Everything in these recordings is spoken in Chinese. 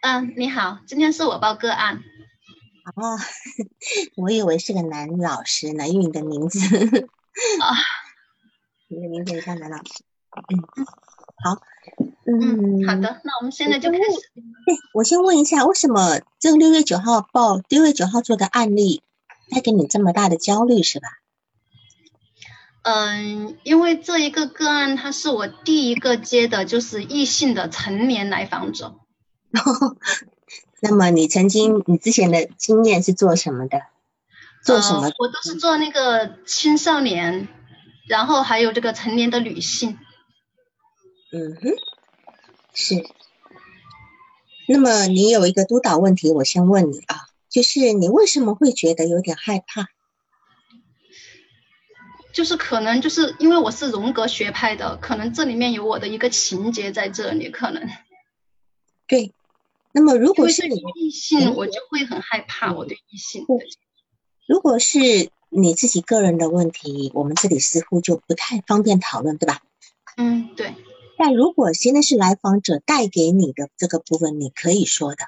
嗯，你好，今天是我报个案。哦，我以为是个男老师呢，因为你的名字啊，你的名字也像男老师。嗯，好，嗯，好的，那我们现在就开始。对，我先问一下，为什么这个六月九号报六月九号做的案例带给你这么大的焦虑，是吧？嗯，因为这一个个案，它是我第一个接的，就是异性的成年来访者。那么你曾经你之前的经验是做什么的？做什么？我都是做那个青少年，然后还有这个成年的女性。嗯哼，是。那么你有一个督导问题，我先问你啊，就是你为什么会觉得有点害怕？就是可能就是因为我是荣格学派的，可能这里面有我的一个情节在这里，可能。对。那么如果是你异性，我就会很害怕。我对异性。如果是你自己个人的问题，我们这里似乎就不太方便讨论，对吧？嗯，对。但如果现在是来访者带给你的这个部分，你可以说的。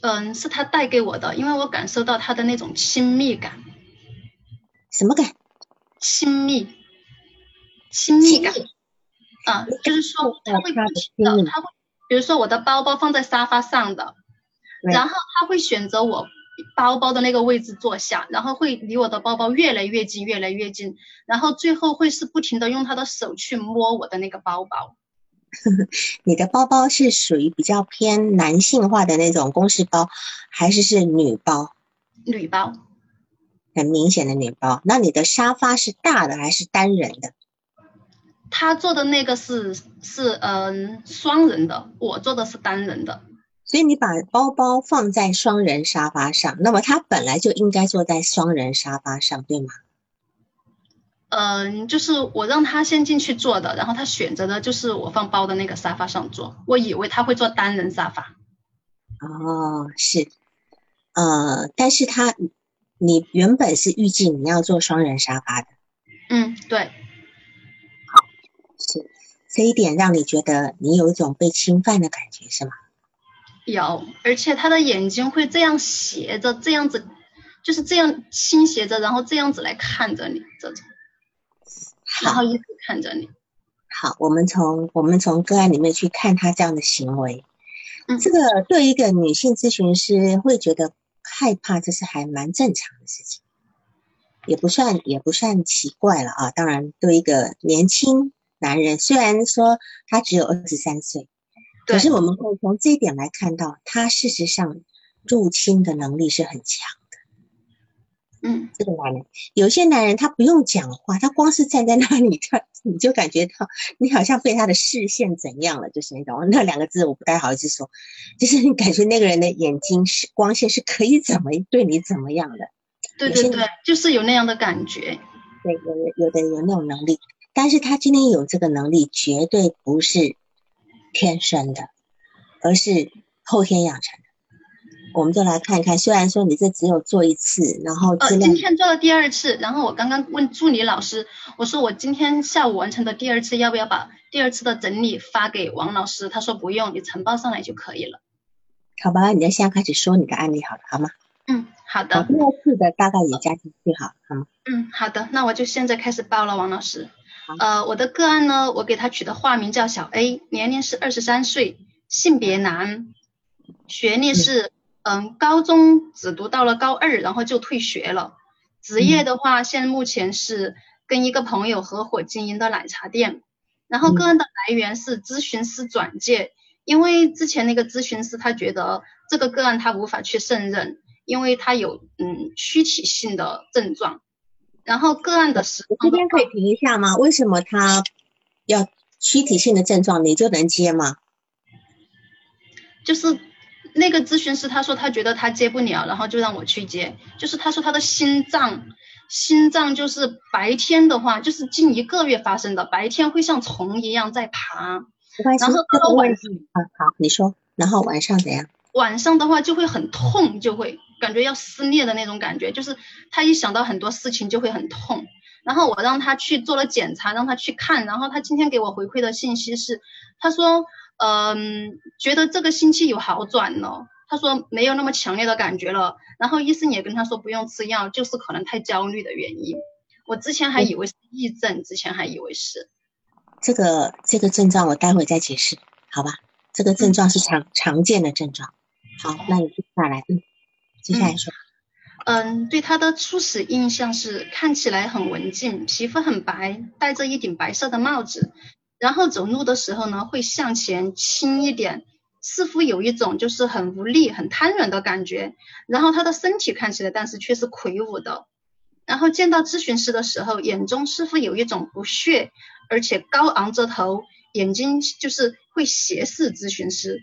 嗯，是他带给我的，因为我感受到他的那种亲密感。什么感？亲密，亲密感。啊，就是说他会不停的，他会。比如说我的包包放在沙发上的，然后他会选择我包包的那个位置坐下，然后会离我的包包越来越近，越来越近，然后最后会是不停的用他的手去摸我的那个包包。你的包包是属于比较偏男性化的那种公事包，还是是女包？女包，很明显的女包。那你的沙发是大的还是单人的？他做的那个是是嗯双人的，我做的是单人的，所以你把包包放在双人沙发上，那么他本来就应该坐在双人沙发上，对吗？嗯，就是我让他先进去坐的，然后他选择的就是我放包的那个沙发上坐，我以为他会坐单人沙发。哦，是，呃，但是他你原本是预计你要坐双人沙发的。嗯，对。是这一点让你觉得你有一种被侵犯的感觉是吗？有，而且他的眼睛会这样斜着，这样子，就是这样倾斜着，然后这样子来看着你，这种，然后一直看着你。好，我们从我们从个案里面去看他这样的行为，嗯，这个对一个女性咨询师会觉得害怕，这是还蛮正常的事情，也不算也不算奇怪了啊。当然，对一个年轻。男人虽然说他只有二十三岁，可是我们会从这一点来看到，他事实上入侵的能力是很强的。嗯，这个男人，有些男人他不用讲话，他光是站在那里，他你就感觉到你好像被他的视线怎样了，就是那种那两个字我不太好意思说，就是你感觉那个人的眼睛是光线是可以怎么对你怎么样的。对对对，就是有那样的感觉。对，有有的有那种能力。但是他今天有这个能力，绝对不是天生的，而是后天养成的。我们就来看一看，虽然说你这只有做一次，然后呃，今天做了第二次，然后我刚刚问助理老师，我说我今天下午完成的第二次，要不要把第二次的整理发给王老师？他说不用，你呈报上来就可以了。好吧，你现在开始说你的案例好了，好吗？嗯，好的。第二次的大概也加进去好，好吗？嗯，好的，那我就现在开始报了，王老师。呃，我的个案呢，我给他取的化名叫小 A，年龄是二十三岁，性别男，学历是嗯高中只读到了高二，然后就退学了。职业的话，现在目前是跟一个朋友合伙经营的奶茶店。然后个案的来源是咨询师转介，因为之前那个咨询师他觉得这个个案他无法去胜任，因为他有嗯躯体性的症状。然后个案的时，这边可以停一下吗？为什么他要躯体性的症状，你就能接吗？就是那个咨询师他说他觉得他接不了，然后就让我去接。就是他说他的心脏，心脏就是白天的话，就是近一个月发生的，白天会像虫一样在爬。然后到了晚上，好，你说，然后晚上怎样？晚上的话就会很痛，就会。感觉要撕裂的那种感觉，就是他一想到很多事情就会很痛。然后我让他去做了检查，让他去看。然后他今天给我回馈的信息是，他说，嗯，觉得这个星期有好转了。他说没有那么强烈的感觉了，然后医生也跟他说不用吃药，就是可能太焦虑的原因。我之前还以为是癔症，之前还以为是这个这个症状，我待会再解释，好吧？这个症状是常常见的症状。好，那你接下来，嗯，接下来说。嗯，对他的初始印象是看起来很文静，皮肤很白，戴着一顶白色的帽子，然后走路的时候呢会向前倾一点。似乎有一种就是很无力、很瘫软的感觉，然后他的身体看起来，但是却是魁梧的。然后见到咨询师的时候，眼中似乎有一种不屑，而且高昂着头，眼睛就是会斜视咨询师，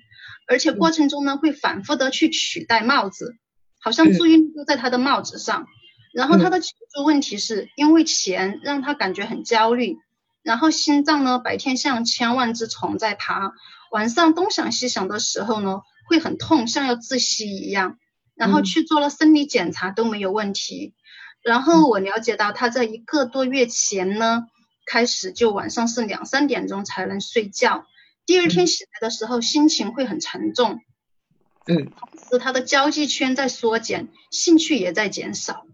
而且过程中呢会反复的去取戴帽子，好像注意力都在他的帽子上。然后他的求助问题是因为钱让他感觉很焦虑，然后心脏呢白天像千万只虫在爬。晚上东想西想的时候呢，会很痛，像要窒息一样。然后去做了生理检查都没有问题。然后我了解到他在一个多月前呢，开始就晚上是两三点钟才能睡觉。第二天醒来的时候心情会很沉重。嗯。同时他的交际圈在缩减，兴趣也在减少。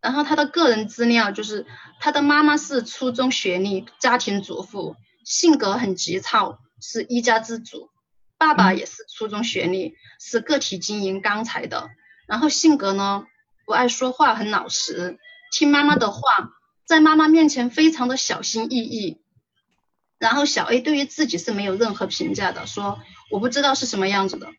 然后他的个人资料就是他的妈妈是初中学历，家庭主妇，性格很急躁。是一家之主，爸爸也是初中学历，是个体经营钢材的。然后性格呢，不爱说话，很老实，听妈妈的话，在妈妈面前非常的小心翼翼。然后小 A 对于自己是没有任何评价的，说我不知道是什么样子的。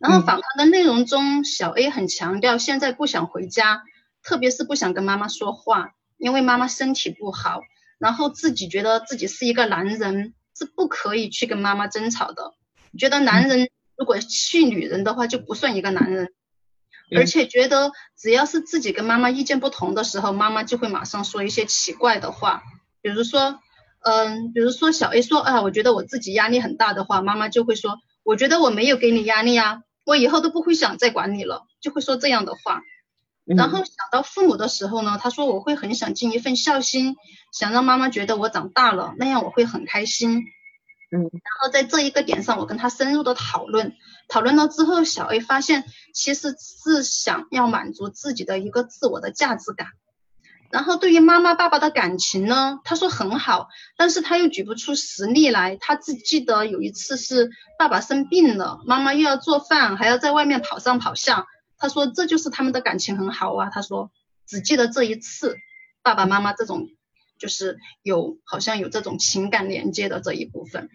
然后访谈的内容中，小 A 很强调现在不想回家，特别是不想跟妈妈说话，因为妈妈身体不好，然后自己觉得自己是一个男人。是不可以去跟妈妈争吵的，觉得男人如果气女人的话就不算一个男人，而且觉得只要是自己跟妈妈意见不同的时候，妈妈就会马上说一些奇怪的话，比如说，嗯，比如说小 A 说啊，我觉得我自己压力很大的话，妈妈就会说，我觉得我没有给你压力啊，我以后都不会想再管你了，就会说这样的话。然后想到父母的时候呢，他说我会很想尽一份孝心，想让妈妈觉得我长大了，那样我会很开心。嗯，然后在这一个点上，我跟他深入的讨论，讨论了之后，小 A 发现其实是想要满足自己的一个自我的价值感。然后对于妈妈爸爸的感情呢，他说很好，但是他又举不出实例来。他只记得有一次是爸爸生病了，妈妈又要做饭，还要在外面跑上跑下。他说这就是他们的感情很好啊。他说只记得这一次，爸爸妈妈这种就是有好像有这种情感连接的这一部分。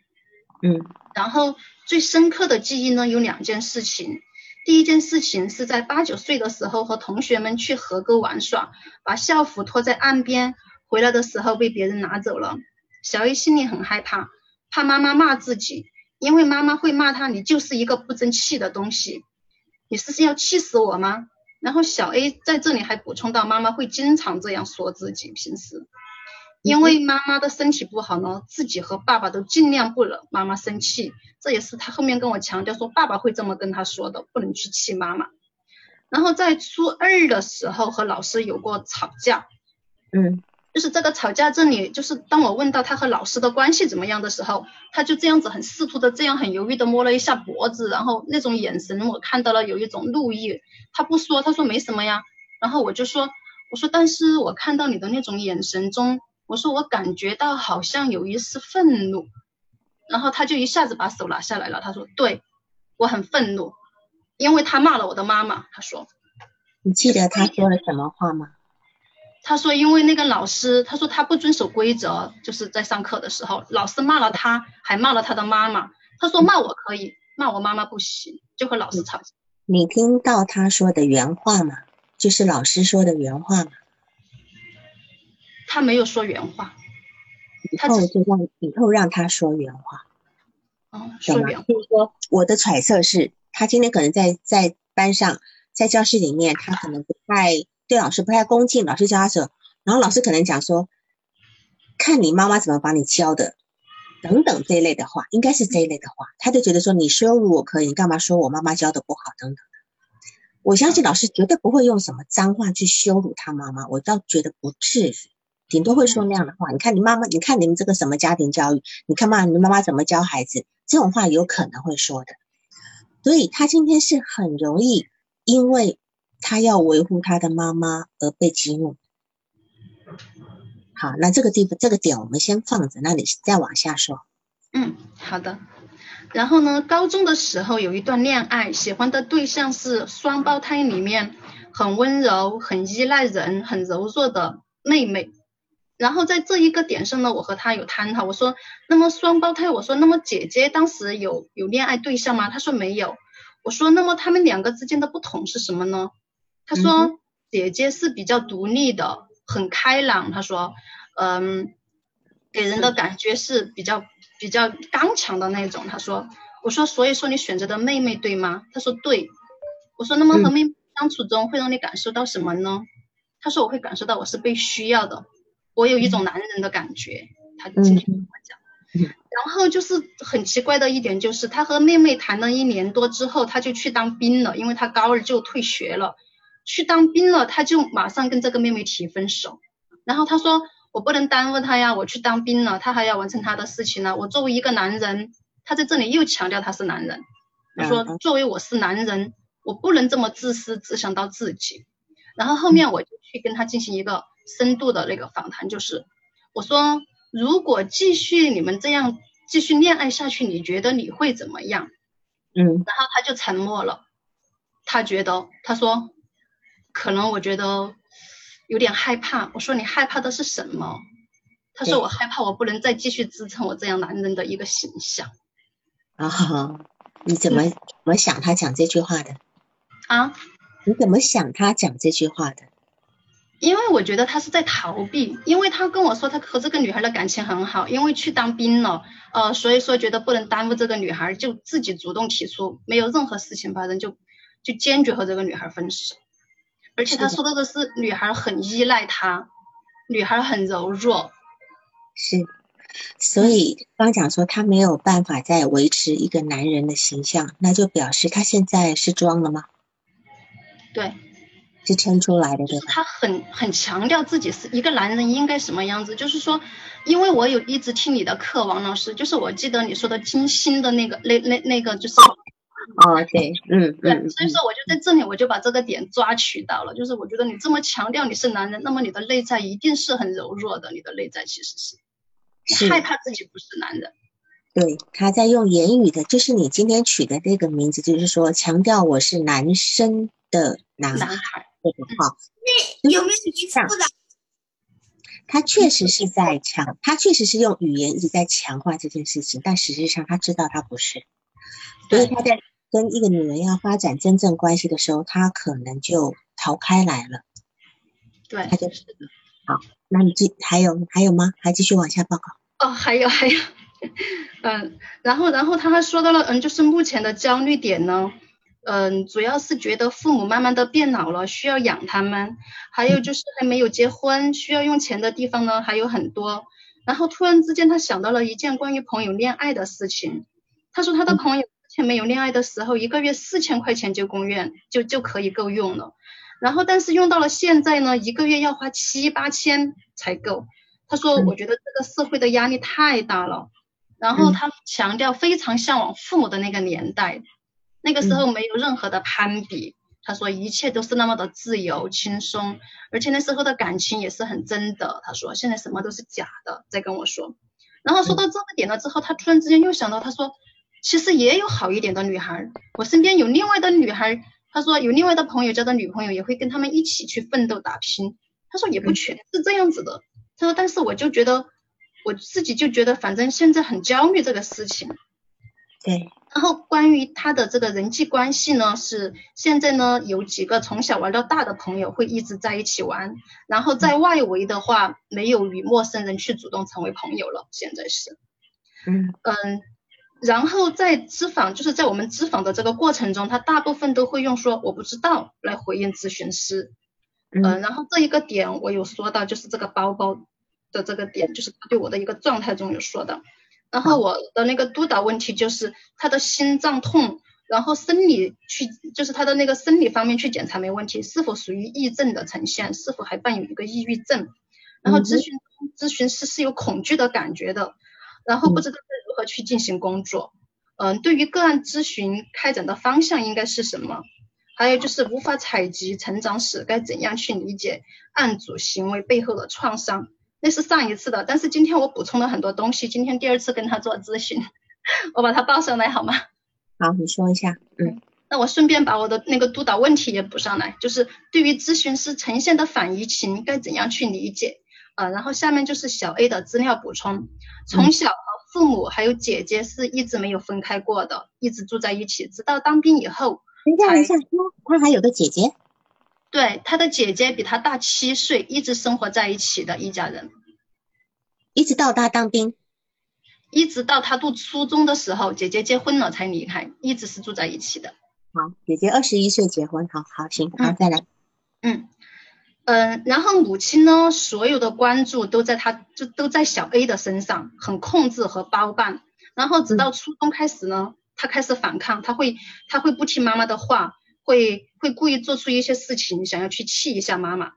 嗯，然后最深刻的记忆呢有两件事情。第一件事情是在八九岁的时候和同学们去河沟玩耍，把校服脱在岸边，回来的时候被别人拿走了。小 A 心里很害怕，怕妈妈骂自己，因为妈妈会骂他，你就是一个不争气的东西。你是要气死我吗？然后小 A 在这里还补充到，妈妈会经常这样说自己，平时因为妈妈的身体不好呢，自己和爸爸都尽量不惹妈妈生气。这也是他后面跟我强调说，爸爸会这么跟他说的，不能去气妈妈。然后在初二的时候和老师有过吵架，嗯。就是这个吵架这里，就是当我问到他和老师的关系怎么样的时候，他就这样子很试图的这样很犹豫的摸了一下脖子，然后那种眼神我看到了有一种怒意。他不说，他说没什么呀。然后我就说，我说但是我看到你的那种眼神中，我说我感觉到好像有一丝愤怒。然后他就一下子把手拿下来了，他说对我很愤怒，因为他骂了我的妈妈。他说，你记得他说了什么话吗？他说：“因为那个老师，他说他不遵守规则，就是在上课的时候，老师骂了他，还骂了他的妈妈。他说骂我可以，骂我妈妈不行，就和老师吵架。”你听到他说的原话吗？就是老师说的原话吗？他没有说原话，以后就让以后让他说原话。哦，说原话。就是说，我的揣测是，他今天可能在在班上，在教室里面，他可能不太。对老师不太恭敬，老师教他时候，然后老师可能讲说，看你妈妈怎么把你教的，等等这一类的话，应该是这一类的话，他就觉得说你羞辱我可以，你干嘛说我妈妈教的不好等等的。我相信老师绝对不会用什么脏话去羞辱他妈妈，我倒觉得不至于。顶多会说那样的话。你看你妈妈，你看你们这个什么家庭教育？你看嘛，你妈妈怎么教孩子？这种话有可能会说的。所以他今天是很容易，因为他要维护他的妈妈而被激怒。好，那这个地方这个点我们先放着，那你再往下说。嗯，好的。然后呢，高中的时候有一段恋爱，喜欢的对象是双胞胎里面很温柔、很依赖人、很柔弱的妹妹。然后在这一个点上呢，我和他有探讨，我说，那么双胞胎，我说，那么姐姐当时有有恋爱对象吗？他说没有。我说，那么他们两个之间的不同是什么呢？他说，姐姐是比较独立的，很开朗。他说，嗯，给人的感觉是比较。比较刚强的那种，他说，我说，所以说你选择的妹妹对吗？他说对，我说，那么和妹妹相处中会让你感受到什么呢？他说我会感受到我是被需要的，我有一种男人的感觉。他今天跟我讲，然后就是很奇怪的一点就是，他和妹妹谈了一年多之后，他就去当兵了，因为他高二就退学了，去当兵了，他就马上跟这个妹妹提分手，然后他说。我不能耽误他呀，我去当兵了，他还要完成他的事情呢。我作为一个男人，他在这里又强调他是男人，他说作为我是男人，我不能这么自私，只想到自己。然后后面我就去跟他进行一个深度的那个访谈，就是我说如果继续你们这样继续恋爱下去，你觉得你会怎么样？嗯，然后他就沉默了，他觉得他说可能我觉得。有点害怕，我说你害怕的是什么？他说我害怕我不能再继续支撑我这样男人的一个形象。啊，你怎么怎么想他讲这句话的？啊？你怎么想他讲这句话的？因为我觉得他是在逃避，因为他跟我说他和这个女孩的感情很好，因为去当兵了，呃，所以说觉得不能耽误这个女孩，就自己主动提出，没有任何事情发生就就坚决和这个女孩分手。而且他说到的是女孩很依赖他，女孩很柔弱，是，所以刚讲说他没有办法再维持一个男人的形象，那就表示他现在是装了吗？对，是撑出来的，对吧？他很很强调自己是一个男人应该什么样子，就是说，因为我有一直听你的课，王老师，就是我记得你说的金星的那个那那那个就是。哦，对，嗯嗯，所以说我就在这里，我就把这个点抓取到了，就是我觉得你这么强调你是男人，那么你的内在一定是很柔弱的，你的内在其实是害怕自己不是男人。对，他在用言语的，就是你今天取的这个名字，就是说强调我是男生的男孩这个话，有没有一次的？他确实是在强，他确实是用语言一直在强化这件事情，但实际上他知道他不是，所以他在。跟一个女人要发展真正关系的时候，他可能就逃开来了。对，他就是。好，那你继还有还有吗？还继续往下报告。哦，还有还有，嗯，然后然后他还说到了，嗯，就是目前的焦虑点呢，嗯，主要是觉得父母慢慢的变老了，需要养他们，还有就是还没有结婚，需要用钱的地方呢还有很多。然后突然之间他想到了一件关于朋友恋爱的事情，他说他的朋友之。前没有恋爱的时候，一个月四千块钱就公院就就可以够用了。然后，但是用到了现在呢，一个月要花七八千才够。他说：“我觉得这个社会的压力太大了。”然后他强调非常向往父母的那个年代，那个时候没有任何的攀比。他说一切都是那么的自由轻松，而且那时候的感情也是很真的。他说现在什么都是假的，在跟我说。然后说到这个点了之后，他突然之间又想到，他说。其实也有好一点的女孩，我身边有另外的女孩，他说有另外的朋友交的女朋友也会跟他们一起去奋斗打拼。他说也不全是这样子的。他说但是我就觉得我自己就觉得反正现在很焦虑这个事情。对。然后关于他的这个人际关系呢，是现在呢有几个从小玩到大的朋友会一直在一起玩，然后在外围的话没有与陌生人去主动成为朋友了。现在是。嗯嗯。然后在咨访，就是在我们咨访的这个过程中，他大部分都会用说我不知道来回应咨询师。嗯，然后这一个点我有说到，就是这个包包的这个点，就是他对我的一个状态中有说到。然后我的那个督导问题就是他的心脏痛，然后生理去就是他的那个生理方面去检查没问题，是否属于癔症的呈现，是否还伴有一个抑郁症？然后咨询咨询师是有恐惧的感觉的，然后不知道该如何去进行工作。嗯，对于个案咨询开展的方向应该是什么？还有就是无法采集成长史，该怎样去理解案主行为背后的创伤？那是上一次的，但是今天我补充了很多东西。今天第二次跟他做咨询，我把它报上来好吗？好，你说一下。嗯，那我顺便把我的那个督导问题也补上来，就是对于咨询师呈现的反移情该怎样去理解？啊，然后下面就是小 A 的资料补充。从小和父母还有姐姐是一直没有分开过的，一直住在一起，直到当兵以后。等一下，等一下，他还有个姐姐。对，他的姐姐比他大七岁，一直生活在一起的一家人，一直到他当兵，一直到他读初中的时候，姐姐结婚了才离开，一直是住在一起的。好，姐姐二十一岁结婚，好好行，好再来。嗯嗯，然后母亲呢，所有的关注都在他，就都在小 A 的身上，很控制和包办。然后直到初中开始呢，他开始反抗，他会他会不听妈妈的话。会会故意做出一些事情，想要去气一下妈妈，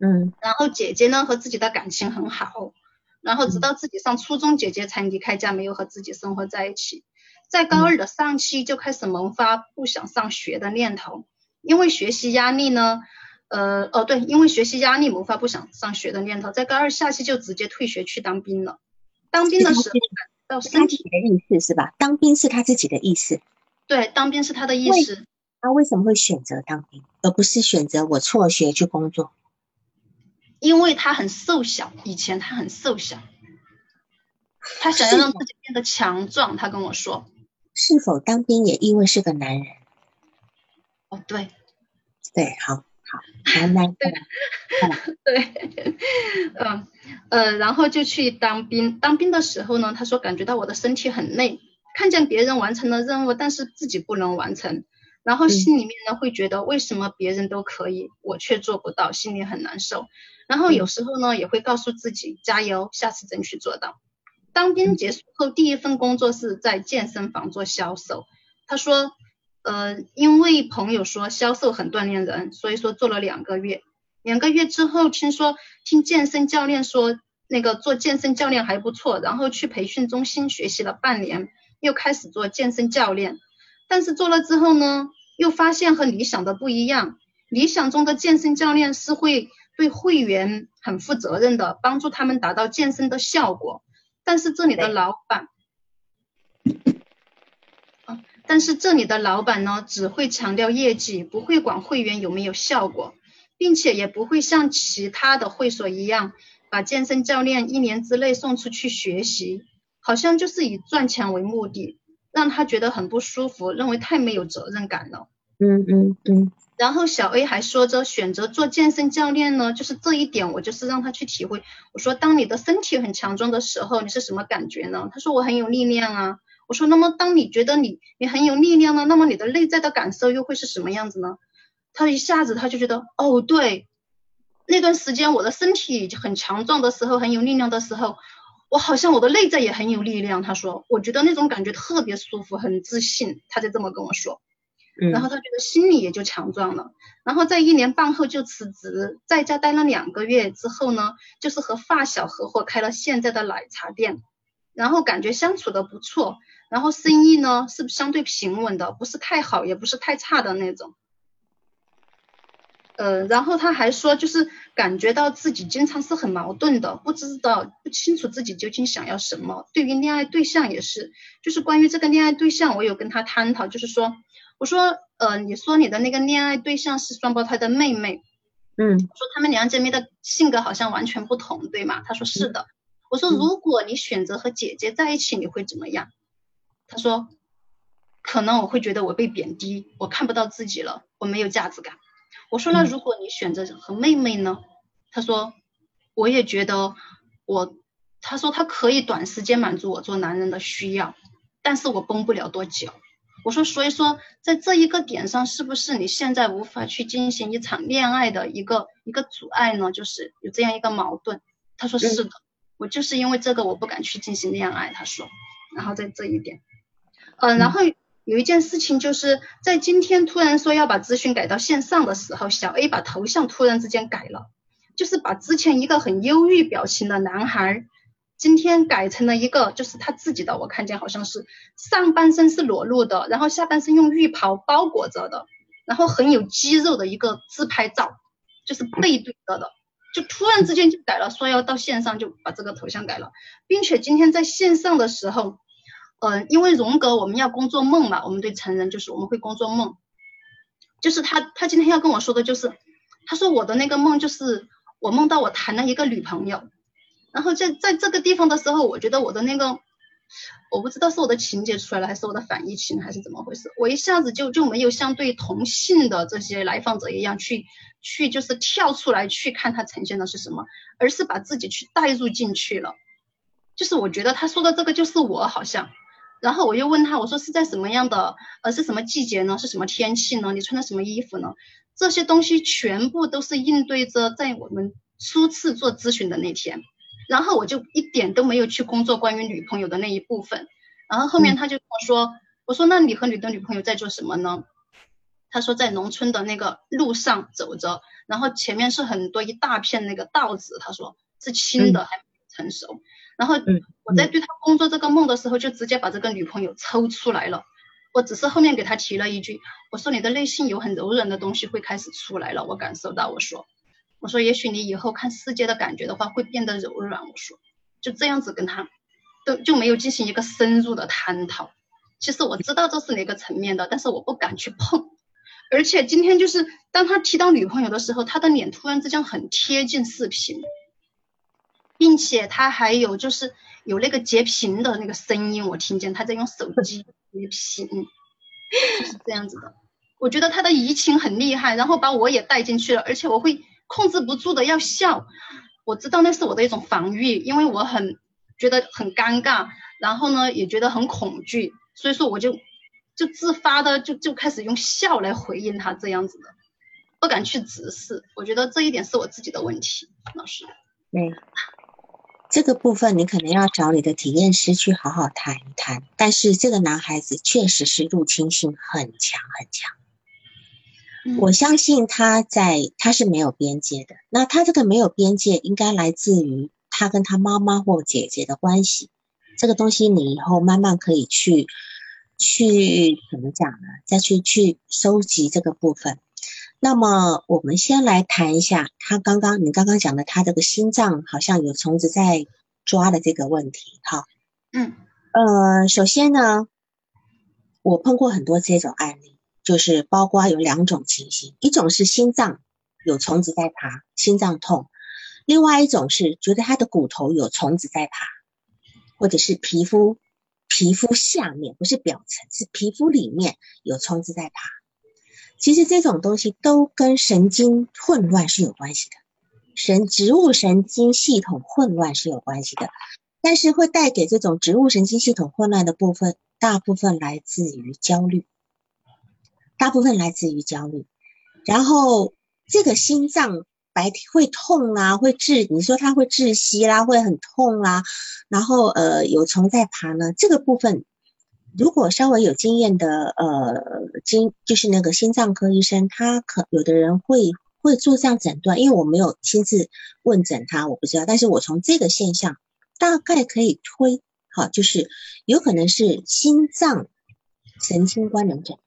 嗯，然后姐姐呢和自己的感情很好，然后直到自己上初中，姐姐才离开家，没有和自己生活在一起。在高二的上期就开始萌发不想上学的念头，因为学习压力呢，呃，哦对，因为学习压力萌发不想上学的念头，在高二下期就直接退学去当兵了。当兵的时候到身体的意思是吧？当兵是他自己的意思，对，当兵是他的意思。他为什么会选择当兵，而不是选择我辍学去工作？因为他很瘦小，以前他很瘦小，他想要让自己变得强壮。他跟我说，是否当兵也意味是个男人？哦，对，对，好好，男男，对，嗯呃，然后就去当兵。当兵的时候呢，他说感觉到我的身体很累，看见别人完成了任务，但是自己不能完成。然后心里面呢会觉得为什么别人都可以，我却做不到，心里很难受。然后有时候呢也会告诉自己加油，下次争取做到。当兵结束后，第一份工作是在健身房做销售。他说，呃，因为朋友说销售很锻炼人，所以说做了两个月。两个月之后，听说听健身教练说那个做健身教练还不错，然后去培训中心学习了半年，又开始做健身教练。但是做了之后呢？又发现和理想的不一样，理想中的健身教练是会对会员很负责任的，帮助他们达到健身的效果。但是这里的老板，啊，但是这里的老板呢，只会强调业绩，不会管会员有没有效果，并且也不会像其他的会所一样，把健身教练一年之内送出去学习，好像就是以赚钱为目的。让他觉得很不舒服，认为太没有责任感了。嗯嗯嗯。然后小 A 还说着，选择做健身教练呢，就是这一点，我就是让他去体会。我说，当你的身体很强壮的时候，你是什么感觉呢？他说我很有力量啊。我说，那么当你觉得你你很有力量呢，那么你的内在的感受又会是什么样子呢？他一下子他就觉得，哦，对，那段时间我的身体很强壮的时候，很有力量的时候。我好像我的内在也很有力量，他说，我觉得那种感觉特别舒服，很自信，他就这么跟我说，然后他觉得心里也就强壮了，然后在一年半后就辞职，在家待了两个月之后呢，就是和发小合伙开了现在的奶茶店，然后感觉相处的不错，然后生意呢是相对平稳的，不是太好也不是太差的那种。呃，然后他还说，就是感觉到自己经常是很矛盾的，不知道不清楚自己究竟想要什么。对于恋爱对象也是，就是关于这个恋爱对象，我有跟他探讨，就是说，我说，呃，你说你的那个恋爱对象是双胞胎的妹妹，嗯，说他们两姐妹的性格好像完全不同，对吗？他说是的。我说如果你选择和姐姐在一起，你会怎么样？他说，可能我会觉得我被贬低，我看不到自己了，我没有价值感。我说那如果你选择和妹妹呢？他说我也觉得我，他说他可以短时间满足我做男人的需要，但是我绷不了多久。我说所以说在这一个点上，是不是你现在无法去进行一场恋爱的一个一个阻碍呢？就是有这样一个矛盾。他说是的，我就是因为这个我不敢去进行恋爱。他说，然后在这一点，嗯，然后。有一件事情就是在今天突然说要把咨询改到线上的时候，小 A 把头像突然之间改了，就是把之前一个很忧郁表情的男孩，今天改成了一个就是他自己的，我看见好像是上半身是裸露的，然后下半身用浴袍包裹着的，然后很有肌肉的一个自拍照，就是背对着的，就突然之间就改了，说要到线上就把这个头像改了，并且今天在线上的时候，嗯，因为荣格我们要工作梦嘛，我们对成人就是我们会工作梦，就是他他今天要跟我说的就是，他说我的那个梦就是。我梦到我谈了一个女朋友，然后在在这个地方的时候，我觉得我的那个，我不知道是我的情节出来了，还是我的反义情，还是怎么回事，我一下子就就没有像对同性的这些来访者一样去去就是跳出来去看他呈现的是什么，而是把自己去带入进去了，就是我觉得他说的这个就是我好像，然后我又问他，我说是在什么样的呃是什么季节呢？是什么天气呢？你穿的什么衣服呢？这些东西全部都是应对着在我们初次做咨询的那天，然后我就一点都没有去工作关于女朋友的那一部分，然后后面他就跟我说，我说那你和你的女朋友在做什么呢？他说在农村的那个路上走着，然后前面是很多一大片那个稻子，他说是青的还成熟，然后我在对他工作这个梦的时候，就直接把这个女朋友抽出来了。我只是后面给他提了一句，我说你的内心有很柔软的东西会开始出来了，我感受到。我说，我说也许你以后看世界的感觉的话会变得柔软。我说，就这样子跟他，都就没有进行一个深入的探讨。其实我知道这是哪个层面的，但是我不敢去碰。而且今天就是当他提到女朋友的时候，他的脸突然之间很贴近视频，并且他还有就是有那个截屏的那个声音，我听见他在用手机。截屏就是这样子的，我觉得他的移情很厉害，然后把我也带进去了，而且我会控制不住的要笑。我知道那是我的一种防御，因为我很觉得很尴尬，然后呢也觉得很恐惧，所以说我就就自发的就就开始用笑来回应他这样子的，不敢去直视。我觉得这一点是我自己的问题，老师。嗯。这个部分你可能要找你的体验师去好好谈一谈，但是这个男孩子确实是入侵性很强很强，我相信他在他是没有边界的，那他这个没有边界应该来自于他跟他妈妈或姐姐的关系，这个东西你以后慢慢可以去去怎么讲呢？再去去收集这个部分。那么我们先来谈一下他刚刚你刚刚讲的他这个心脏好像有虫子在抓的这个问题，哈，嗯，呃，首先呢，我碰过很多这种案例，就是包括有两种情形，一种是心脏有虫子在爬，心脏痛；，另外一种是觉得他的骨头有虫子在爬，或者是皮肤皮肤下面不是表层，是皮肤里面有虫子在爬。其实这种东西都跟神经混乱是有关系的，神植物神经系统混乱是有关系的，但是会带给这种植物神经系统混乱的部分，大部分来自于焦虑，大部分来自于焦虑，然后这个心脏白天会痛啊，会窒，你说它会窒息啦，会很痛啦，然后呃有虫在爬呢，这个部分。如果稍微有经验的，呃，经就是那个心脏科医生，他可有的人会会做这样诊断，因为我没有亲自问诊他，我不知道。但是我从这个现象大概可以推，好，就是有可能是心脏神经官能症。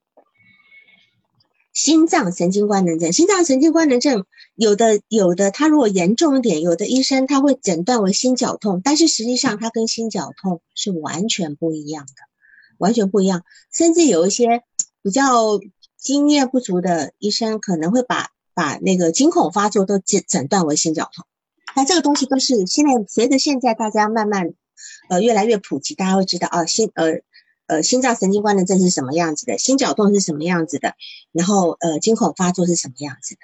心脏神经官能症，心脏神经官能症有的有的，他如果严重一点，有的医生他会诊断为心绞痛，但是实际上它跟心绞痛是完全不一样的。完全不一样，甚至有一些比较经验不足的医生可能会把把那个惊恐发作都诊诊断为心绞痛。那这个东西都是现在随着现在大家慢慢呃越来越普及，大家会知道啊心呃呃心脏神经官能症是什么样子的，心绞痛是什么样子的，然后呃惊恐发作是什么样子的。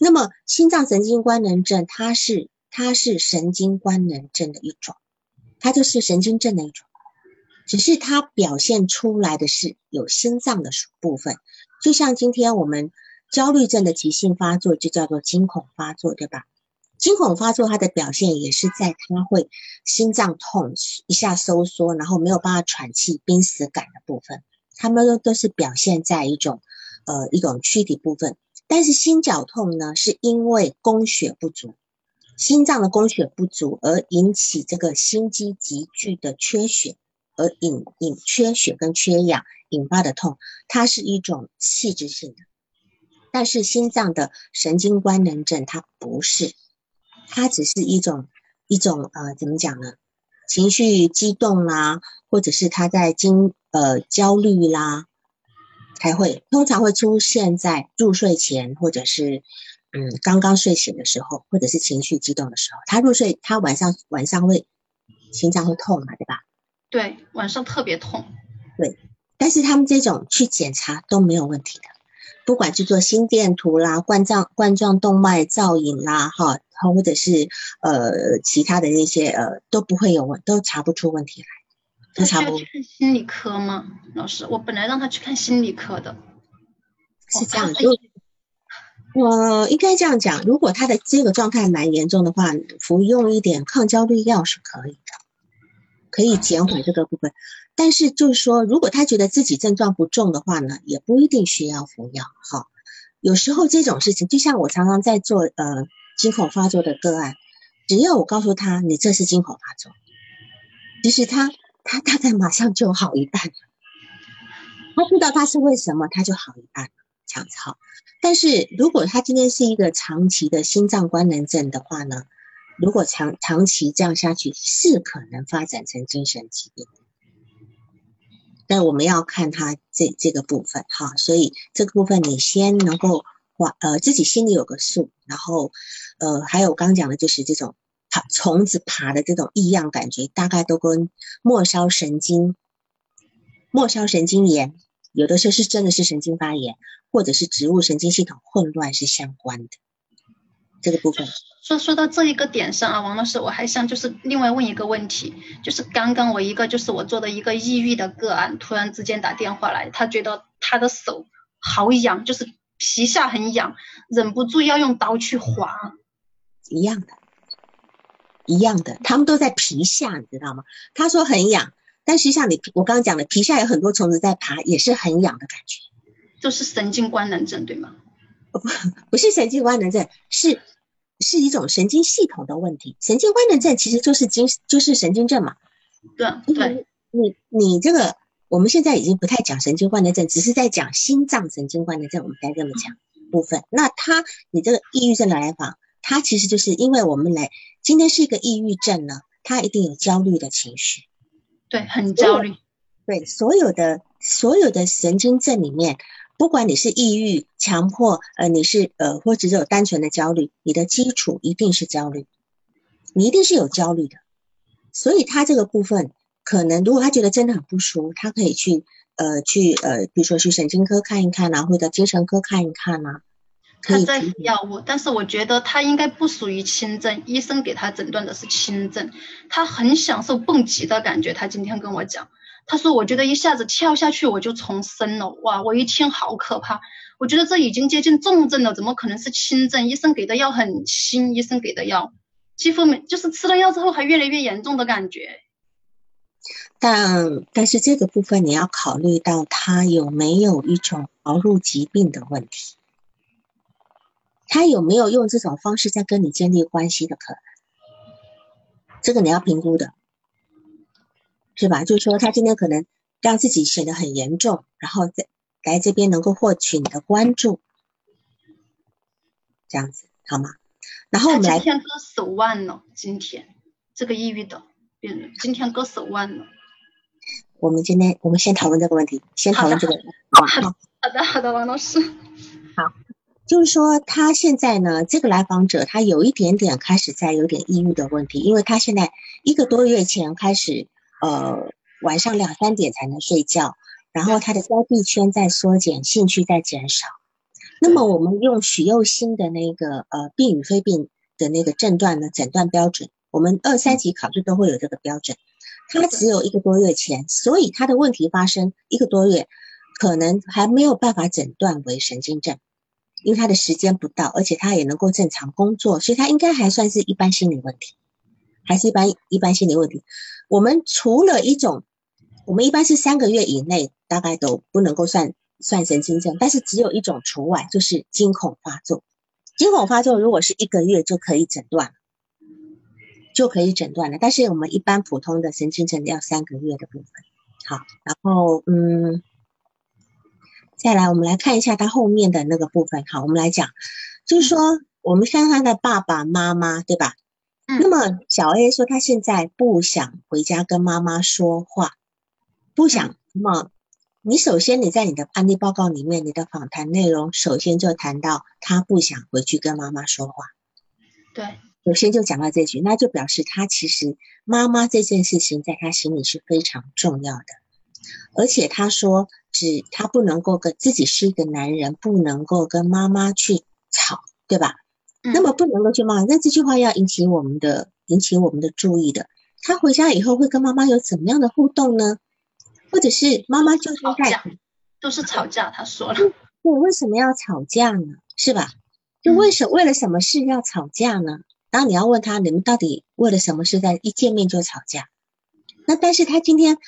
那么心脏神经官能症它是它是神经官能症的一种，它就是神经症的一种。只是它表现出来的是有心脏的部分，就像今天我们焦虑症的急性发作就叫做惊恐发作，对吧？惊恐发作它的表现也是在它会心脏痛一下收缩，然后没有办法喘气、濒死感的部分，它们都都是表现在一种呃一种躯体部分。但是心绞痛呢，是因为供血不足，心脏的供血不足而引起这个心肌急剧的缺血，而引引缺血跟缺氧引发的痛，它是一种器质性的。但是心脏的神经官能症它不是，它只是一种一种呃怎么讲呢？情绪激动啦，或者是他在经呃焦虑啦，才会通常会出现在入睡前或者是。嗯，刚刚睡醒的时候，或者是情绪激动的时候，他入睡，他晚上晚上会心脏会痛嘛，对吧？对，晚上特别痛。对，但是他们这种去检查都没有问题的，不管去做心电图啦、冠状冠状动脉造影啦，哈，或者是呃其他的那些呃都不会有问，都查不出问题来。他需要去看心理科吗？老师，我本来让他去看心理科的。是这样，就。我应该这样讲，如果他的这个状态蛮严重的话，服用一点抗焦虑药是可以的，可以减缓这个部分。但是就是说，如果他觉得自己症状不重的话呢，也不一定需要服药。哈，有时候这种事情，就像我常常在做呃惊恐发作的个案，只要我告诉他你这是惊恐发作，其实他他大概马上就好一半了。他知道他是为什么，他就好一半了。这样子哈，但是如果他今天是一个长期的心脏官能症的话呢，如果长长期这样下去，是可能发展成精神疾病。但我们要看他这这个部分哈，所以这个部分你先能够哇呃自己心里有个数，然后呃还有刚讲的就是这种爬虫子爬的这种异样感觉，大概都跟末梢神经末梢神经炎。有的时候是真的是神经发炎，或者是植物神经系统混乱是相关的这个部分。说说到这一个点上啊，王老师，我还想就是另外问一个问题，就是刚刚我一个就是我做的一个抑郁的个案，突然之间打电话来，他觉得他的手好痒，就是皮下很痒，忍不住要用刀去划。一样的，一样的，他们都在皮下，你知道吗？他说很痒。但实际上，你我刚刚讲的皮下有很多虫子在爬，也是很痒的感觉，就是神经官能症，对吗？不，不是神经官能症，是是一种神经系统的问题。神经官能症其实就是精，就是神经症嘛。对对，你你这个，我们现在已经不太讲神经官能症，只是在讲心脏神经官能症，我们该这么讲部分。那他，你这个抑郁症的来访，他其实就是因为我们来今天是一个抑郁症呢，他一定有焦虑的情绪。对，很焦虑。对，所有的所有的神经症里面，不管你是抑郁、强迫，呃，你是呃，或者只有单纯的焦虑，你的基础一定是焦虑，你一定是有焦虑的。所以他这个部分，可能如果他觉得真的很不舒服，他可以去呃去呃，比如说去神经科看一看呐，或者精神科看一看呐。他在服药物，但是我觉得他应该不属于轻症，医生给他诊断的是轻症。他很享受蹦极的感觉，他今天跟我讲，他说我觉得一下子跳下去我就重生了，哇，我一听好可怕，我觉得这已经接近重症了，怎么可能是轻症？医生给的药很轻，医生给的药几乎没，就是吃了药之后还越来越严重的感觉。但但是这个部分你要考虑到他有没有一种熬入疾病的问题。他有没有用这种方式在跟你建立关系的可能？这个你要评估的，是吧？就是说，他今天可能让自己显得很严重，然后在来这边能够获取你的关注，这样子好吗？然后我们来。今天割手腕了，今天这个抑郁的病人今天割手腕了。我们今天我们先讨论这个问题，先讨论这个。好 好的好的，王老师。好。就是说，他现在呢，这个来访者他有一点点开始在有点抑郁的问题，因为他现在一个多月前开始，呃，晚上两三点才能睡觉，然后他的交际圈在缩减，兴趣在减少。那么我们用许佑新的那个呃病与非病的那个诊断呢诊断标准，我们二三级考试都会有这个标准。他只有一个多月前，所以他的问题发生一个多月，可能还没有办法诊断为神经症。因为他的时间不到，而且他也能够正常工作，所以他应该还算是一般心理问题，还是一般一般心理问题。我们除了一种，我们一般是三个月以内大概都不能够算算神经症，但是只有一种除外，就是惊恐发作。惊恐发作如果是一个月就可以诊断，就可以诊断了。但是我们一般普通的神经症要三个月的部分。好，然后嗯，再来我们来看一下他后面的那个部分。好，我们来讲，就是说我们看他的爸爸妈妈，对吧？嗯。那么小 A 说他现在不想回家跟妈妈说话，不想。那么你首先你在你的案例报告里面，你的访谈内容首先就谈到他不想回去跟妈妈说话。对。首先就讲到这句，那就表示他其实妈妈这件事情在他心里是非常重要的，而且他说只他不能够跟自己是一个男人，不能够跟妈妈去吵，对吧？那么不能够去骂，那这句话要引起我们的引起我们的注意的。他回家以后会跟妈妈有怎么样的互动呢？或者是妈妈就是在都是吵架，他说了，对，为什么要吵架呢？是吧？就为什为了什么事要吵架呢？当你要问他，你们到底为了什么事在一见面就吵架？那但是他今天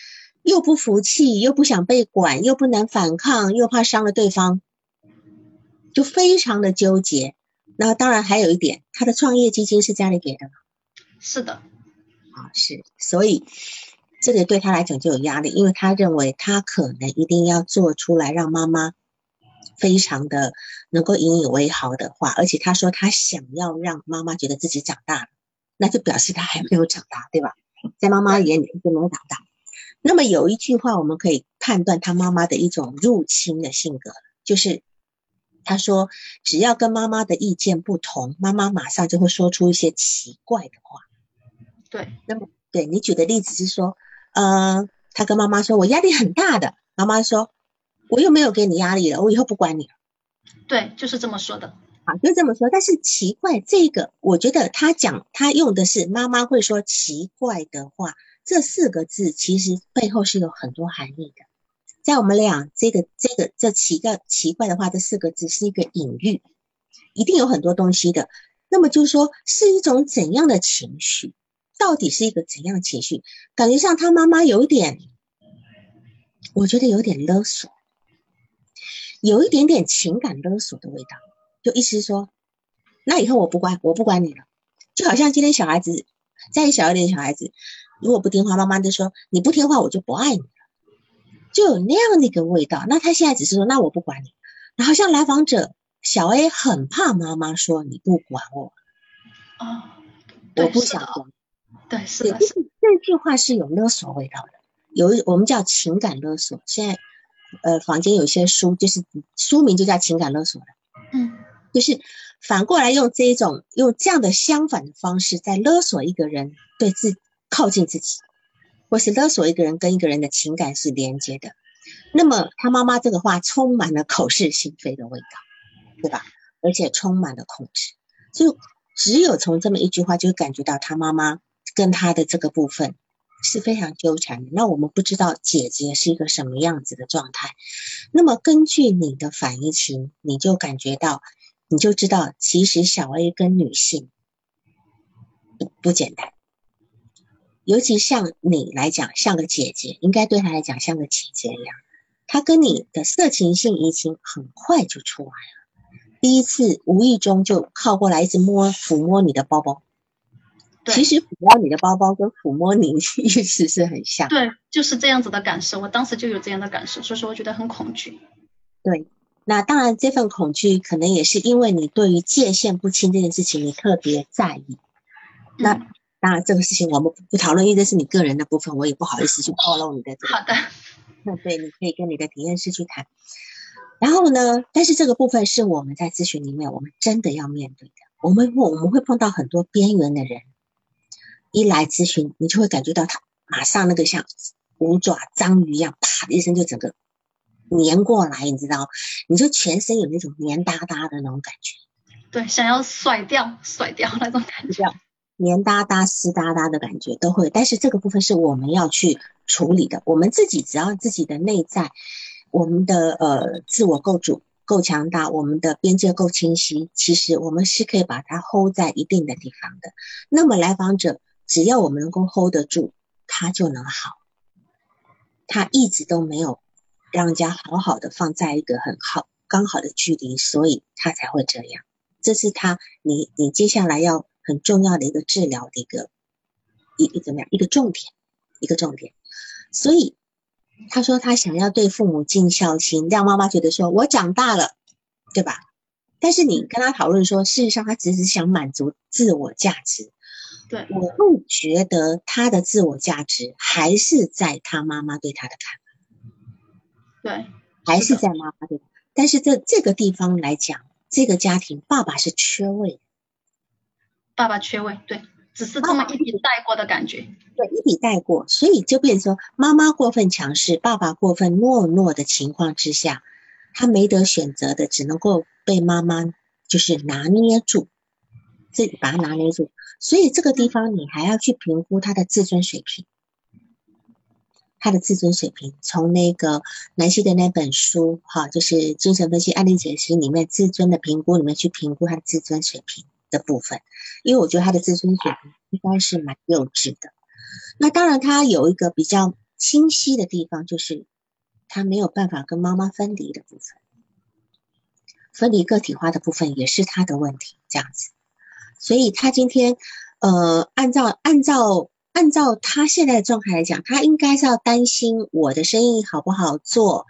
又不服气，又不想被管，又不能反抗，又怕伤了对方，就非常的纠结。那当然还有一点，他的创业基金是家里给的吗？是的，啊是，所以这个对他来讲就有压力，因为他认为他可能一定要做出来让妈妈。非常的能够引以为豪的话，而且他说他想要让妈妈觉得自己长大了，那就表示他还没有长大，对吧？在妈妈眼里就没有长大。那么有一句话我们可以判断他妈妈的一种入侵的性格，就是他说只要跟妈妈的意见不同，妈妈马上就会说出一些奇怪的话。对，那么对你举的例子是说，呃，他跟妈妈说我压力很大的，妈妈说。我又没有给你压力了，我以后不管你了。对，就是这么说的。啊，就这么说。但是奇怪，这个我觉得他讲他用的是妈妈会说奇怪的话，这四个字其实背后是有很多含义的。在我们俩这个这个这奇怪奇怪的话，这四个字是一个隐喻，一定有很多东西的。那么就是说，是一种怎样的情绪？到底是一个怎样的情绪？感觉像他妈妈有一点，我觉得有点勒索。有一点点情感勒索的味道，就意思是说，那以后我不管，我不管你了，就好像今天小孩子再小一点，小孩子如果不听话，妈妈就说你不听话，我就不爱你，就有那样的一个味道。那他现在只是说，那我不管你。然后像来访者小 A 很怕妈妈说你不管我，啊，我不想管，对，是的，这句话是有勒索味道的，有我们叫情感勒索。现在。呃，房间有些书，就是书名就叫情感勒索的，嗯，就是反过来用这一种用这样的相反的方式，在勒索一个人对自靠近自己，或是勒索一个人跟一个人的情感是连接的。那么他妈妈这个话充满了口是心非的味道，对吧？而且充满了控制，就只有从这么一句话，就感觉到他妈妈跟他的这个部分。是非常纠缠的。那我们不知道姐姐是一个什么样子的状态。那么根据你的反应情，你就感觉到，你就知道，其实小 A 跟女性不不简单。尤其像你来讲，像个姐姐，应该对她来讲像个姐姐一样。她跟你的色情性移情很快就出来了。第一次无意中就靠过来，一直摸抚摸你的包包。其实抚摸你的包包跟抚摸你意思是很像，对，就是这样子的感受。我当时就有这样的感受，所以说我觉得很恐惧。对，那当然这份恐惧可能也是因为你对于界限不清这件事情你特别在意。那当然这个事情我们不讨论，因为这是你个人的部分，我也不好意思去暴露你的这个。好的。那对，你可以跟你的体验师去谈。然后呢，但是这个部分是我们在咨询里面我们真的要面对的。我们我们会碰到很多边缘的人。一来咨询，你就会感觉到他马上那个像五爪章鱼一样，啪的一声就整个粘过来，你知道，你就全身有那种黏哒哒的那种感觉。对，想要甩掉、甩掉那种感觉，黏哒哒、湿哒哒的感觉都会。但是这个部分是我们要去处理的。我们自己只要自己的内在，我们的呃自我构筑够强大，我们的边界够清晰，其实我们是可以把它 hold 在一定的地方的。那么来访者。只要我们能够 hold 得住，他就能好。他一直都没有让人家好好的放在一个很好刚好的距离，所以他才会这样。这是他，你你接下来要很重要的一个治疗的一个一一怎么样一个重点，一个重点。所以他说他想要对父母尽孝心，让妈妈觉得说我长大了，对吧？但是你跟他讨论说，事实上他只是想满足自我价值。对，我会觉得他的自我价值还是在他妈妈对他的看法。对，还是在妈妈对。但是在这个地方来讲，这个家庭爸爸是缺位。爸爸缺位，对，只是这么一笔带过的感觉。对，一笔带过，所以就变成说，妈妈过分强势，爸爸过分懦弱的情况之下，他没得选择的，只能够被妈妈就是拿捏住，这把他拿捏住。所以这个地方你还要去评估他的自尊水平，他的自尊水平，从那个南希的那本书哈，就是精神分析案例解析里面自尊的评估里面去评估他的自尊水平。的部分，因为我觉得他的自尊水平应该是蛮幼稚的。那当然，他有一个比较清晰的地方，就是他没有办法跟妈妈分离的部分，分离个体化的部分也是他的问题。这样子，所以他今天，呃，按照按照按照他现在的状态来讲，他应该是要担心我的生意好不好做，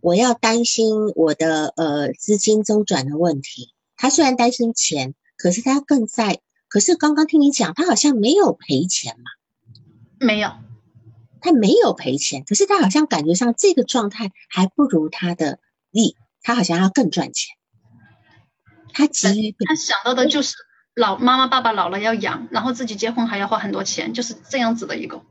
我要担心我的呃资金周转的问题。他虽然担心钱。可是他更在，可是刚刚听你讲，他好像没有赔钱嘛？没有，他没有赔钱。可是他好像感觉上这个状态还不如他的利，他好像要更赚钱。他急于他想到的就是老妈妈爸爸老了要养，然后自己结婚还要花很多钱，就是这样子的一个，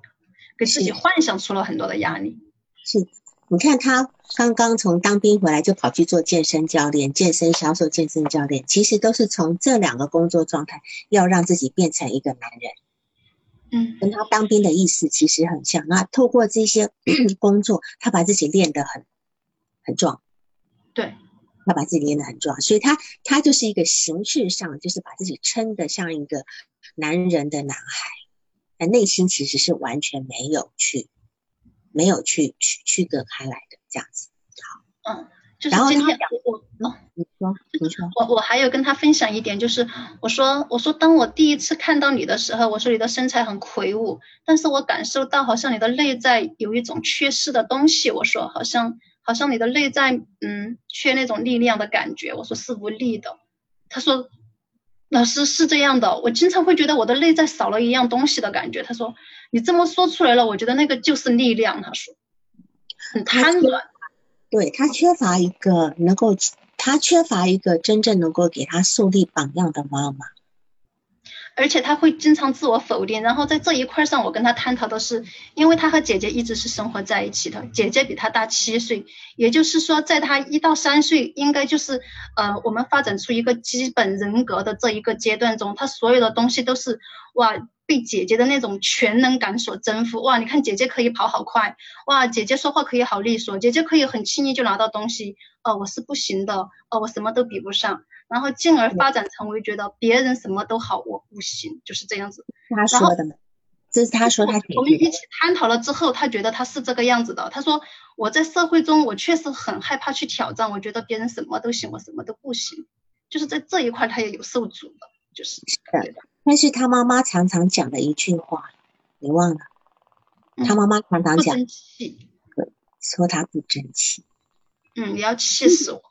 给自己幻想出了很多的压力。是。你看他刚刚从当兵回来就跑去做健身教练、健身销售、健身教练，其实都是从这两个工作状态要让自己变成一个男人。嗯，跟他当兵的意思其实很像。那透过这些 工作，他把自己练得很很壮。对，他把自己练得很壮，所以他他就是一个形式上就是把自己撑得像一个男人的男孩，但内心其实是完全没有去。没有去去区隔开来的这样子，好，嗯，就是今天我哦，你说，你说，我我还有跟他分享一点，就是我说我说当我第一次看到你的时候，我说你的身材很魁梧，但是我感受到好像你的内在有一种缺失的东西，我说好像好像你的内在嗯缺那种力量的感觉，我说是无力的，他说。老师是这样的，我经常会觉得我的内在少了一样东西的感觉。他说：“你这么说出来了，我觉得那个就是力量。”他说：“很贪婪，对他缺乏一个能够，他缺乏一个真正能够给他树立榜样的妈妈。”而且他会经常自我否定，然后在这一块上，我跟他探讨的是，因为他和姐姐一直是生活在一起的，姐姐比他大七岁，也就是说，在他一到三岁，应该就是呃，我们发展出一个基本人格的这一个阶段中，他所有的东西都是哇，被姐姐的那种全能感所征服，哇，你看姐姐可以跑好快，哇，姐姐说话可以好利索，姐姐可以很轻易就拿到东西，哦，我是不行的，哦，我什么都比不上。然后进而发展成为觉得别人什么都好，我不行，就是这样子。他说的，这是他说他。我们一起探讨了之后，他觉得他是这个样子的。他说我在社会中，我确实很害怕去挑战，我觉得别人什么都行，我什么都不行。就是在这一块，他也有受阻的，就是。是但是他妈妈常常讲的一句话，你忘了？他妈妈常常讲，说他不争气。嗯，你要气死我。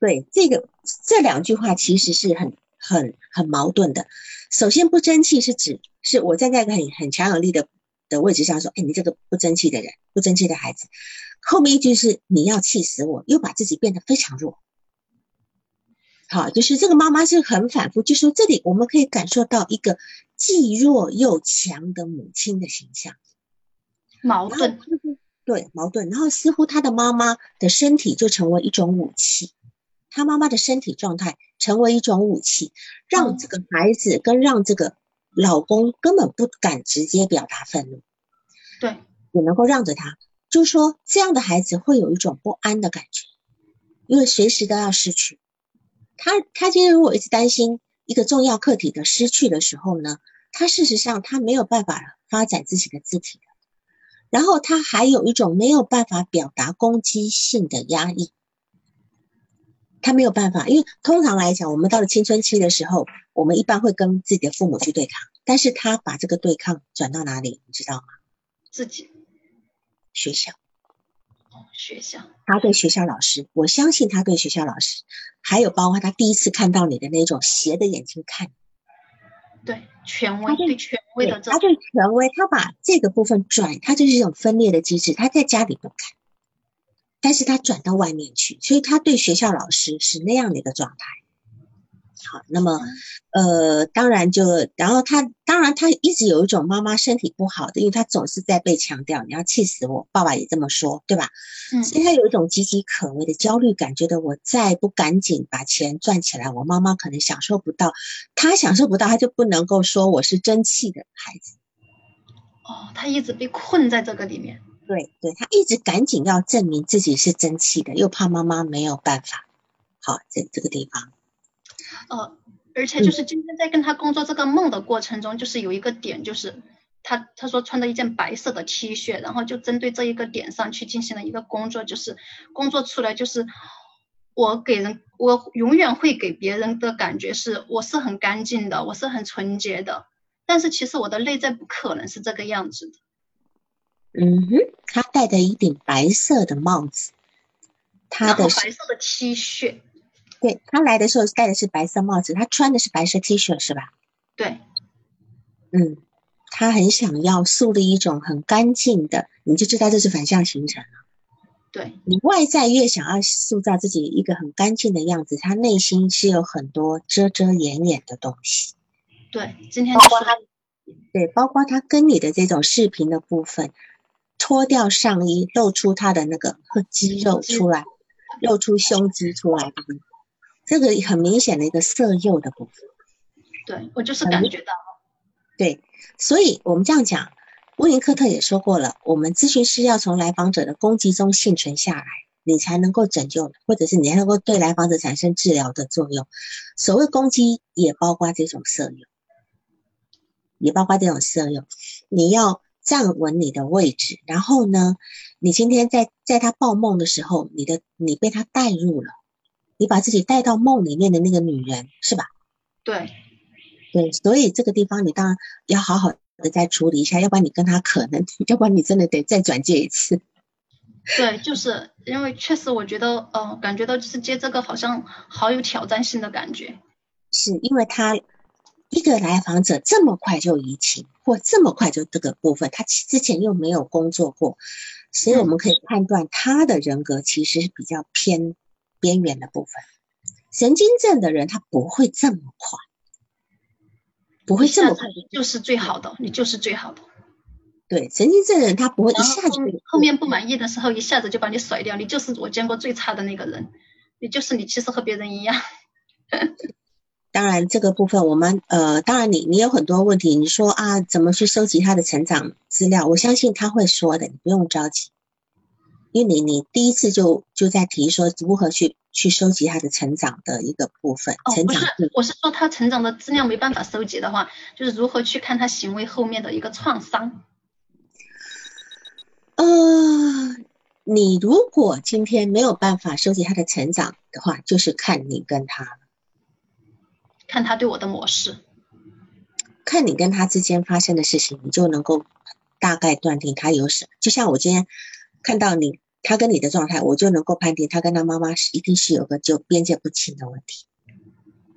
对这个这两句话其实是很很很矛盾的。首先，不争气是指是我站在一个很很强有力的的位置上说，哎，你这个不争气的人，不争气的孩子。后面一句是你要气死我，又把自己变得非常弱。好，就是这个妈妈是很反复，就说这里我们可以感受到一个既弱又强的母亲的形象，矛盾。对，矛盾。然后似乎她的妈妈的身体就成为一种武器。她妈妈的身体状态成为一种武器，让这个孩子跟让这个老公根本不敢直接表达愤怒，对，也能够让着他。就是说，这样的孩子会有一种不安的感觉，因为随时都要失去。他他今天如果一直担心一个重要课题的失去的时候呢，他事实上他没有办法发展自己的字体然后他还有一种没有办法表达攻击性的压抑。他没有办法，因为通常来讲，我们到了青春期的时候，我们一般会跟自己的父母去对抗，但是他把这个对抗转到哪里，你知道吗？自己学校。学校，他对学校老师，我相信他对学校老师，还有包括他第一次看到你的那种斜的眼睛看，对权威，对权威的，他对权威，他把这个部分转，他就是一种分裂的机制，他在家里不看，但是他转到外面去，所以他对学校老师是那样的一个状态。好，那么，呃，当然就，然后他，当然他一直有一种妈妈身体不好的，因为他总是在被强调你要气死我，爸爸也这么说，对吧？嗯，所以他有一种岌岌可危的焦虑感，觉得我再不赶紧把钱赚起来，我妈妈可能享受不到，他享受不到，他就不能够说我是争气的孩子。哦，他一直被困在这个里面。对，对他一直赶紧要证明自己是争气的，又怕妈妈没有办法。好，在这个地方。呃，而且就是今天在跟他工作这个梦的过程中，就是有一个点，就是他他说穿着一件白色的 T 恤，然后就针对这一个点上去进行了一个工作，就是工作出来就是我给人，我永远会给别人的感觉是我是很干净的，我是很纯洁的，但是其实我的内在不可能是这个样子的。嗯哼，他戴着一顶白色的帽子，他的白色的 T 恤。对他来的时候戴的是白色帽子，他穿的是白色 T 恤，是吧？对，嗯，他很想要树立一种很干净的，你就知道这是反向形成了。对你外在越想要塑造自己一个很干净的样子，他内心是有很多遮遮掩掩的东西。对，今天包括他，对，包括他跟你的这种视频的部分，脱掉上衣，露出他的那个肌肉出来，露出胸肌出来？这个很明显的一个色诱的部分，对我就是感觉到，对，所以我们这样讲，温尼科特也说过了，我们咨询师要从来访者的攻击中幸存下来，你才能够拯救，或者是你才能够对来访者产生治疗的作用。所谓攻击，也包括这种色诱，也包括这种色诱。你要站稳你的位置，然后呢，你今天在在他报梦的时候，你的你被他带入了。你把自己带到梦里面的那个女人是吧？对，对，所以这个地方你当然要好好的再处理一下，要不然你跟他可能，要不然你真的得再转接一次。对，就是因为确实我觉得，呃，感觉到就是接这个好像好有挑战性的感觉。是因为他一个来访者这么快就移情，或这么快就这个部分，他之前又没有工作过，所以我们可以判断他的人格其实是比较偏。边缘的部分，神经症的人他不会这么快，不会这么快，就是最好的，你就是最好的。对，神经症的人他不会一下子后面不满意的时候一下子就把你甩掉，你就是我见过最差的那个人，你就是你其实和别人一样。当然这个部分我们呃，当然你你有很多问题，你说啊怎么去收集他的成长资料，我相信他会说的，你不用着急。因为你你第一次就就在提说如何去去收集他的成长的一个部分，成长我是说他成长的资料没办法收集的话，就是如何去看他行为后面的一个创伤。呃，你如果今天没有办法收集他的成长的话，就是看你跟他，看他对我的模式，看你跟他之间发生的事情，你就能够大概断定他有什么。就像我今天。看到你，他跟你的状态，我就能够判定他跟他妈妈是一定是有个就边界不清的问题，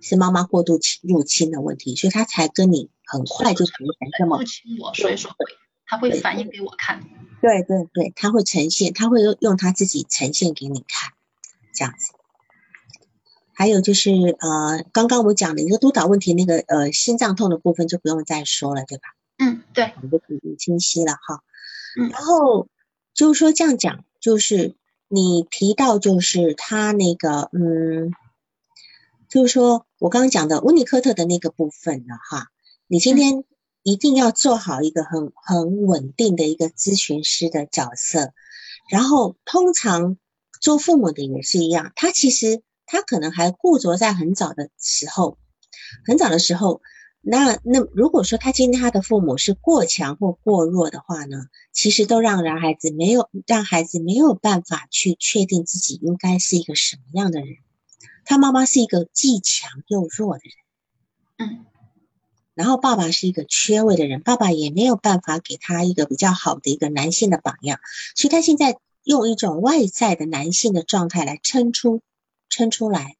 是妈妈过度侵入侵的问题，所以他才跟你很快就呈现这么入侵我，所以说会他会反映给我看，对对对，他会呈现，他会用用他自己呈现给你看，这样子。还有就是呃，刚刚我讲的一个督导问题，那个呃心脏痛的部分就不用再说了，对吧？嗯，对，你就比较清晰了哈。嗯，然后。就是说这样讲，就是你提到就是他那个，嗯，就是说我刚刚讲的温尼科特的那个部分了哈。你今天一定要做好一个很很稳定的一个咨询师的角色，然后通常做父母的也是一样，他其实他可能还固着在很早的时候，很早的时候。那那如果说他今天他的父母是过强或过弱的话呢，其实都让让孩子没有让孩子没有办法去确定自己应该是一个什么样的人，他妈妈是一个既强又弱的人，嗯，然后爸爸是一个缺位的人，爸爸也没有办法给他一个比较好的一个男性的榜样，所以他现在用一种外在的男性的状态来撑出撑出来，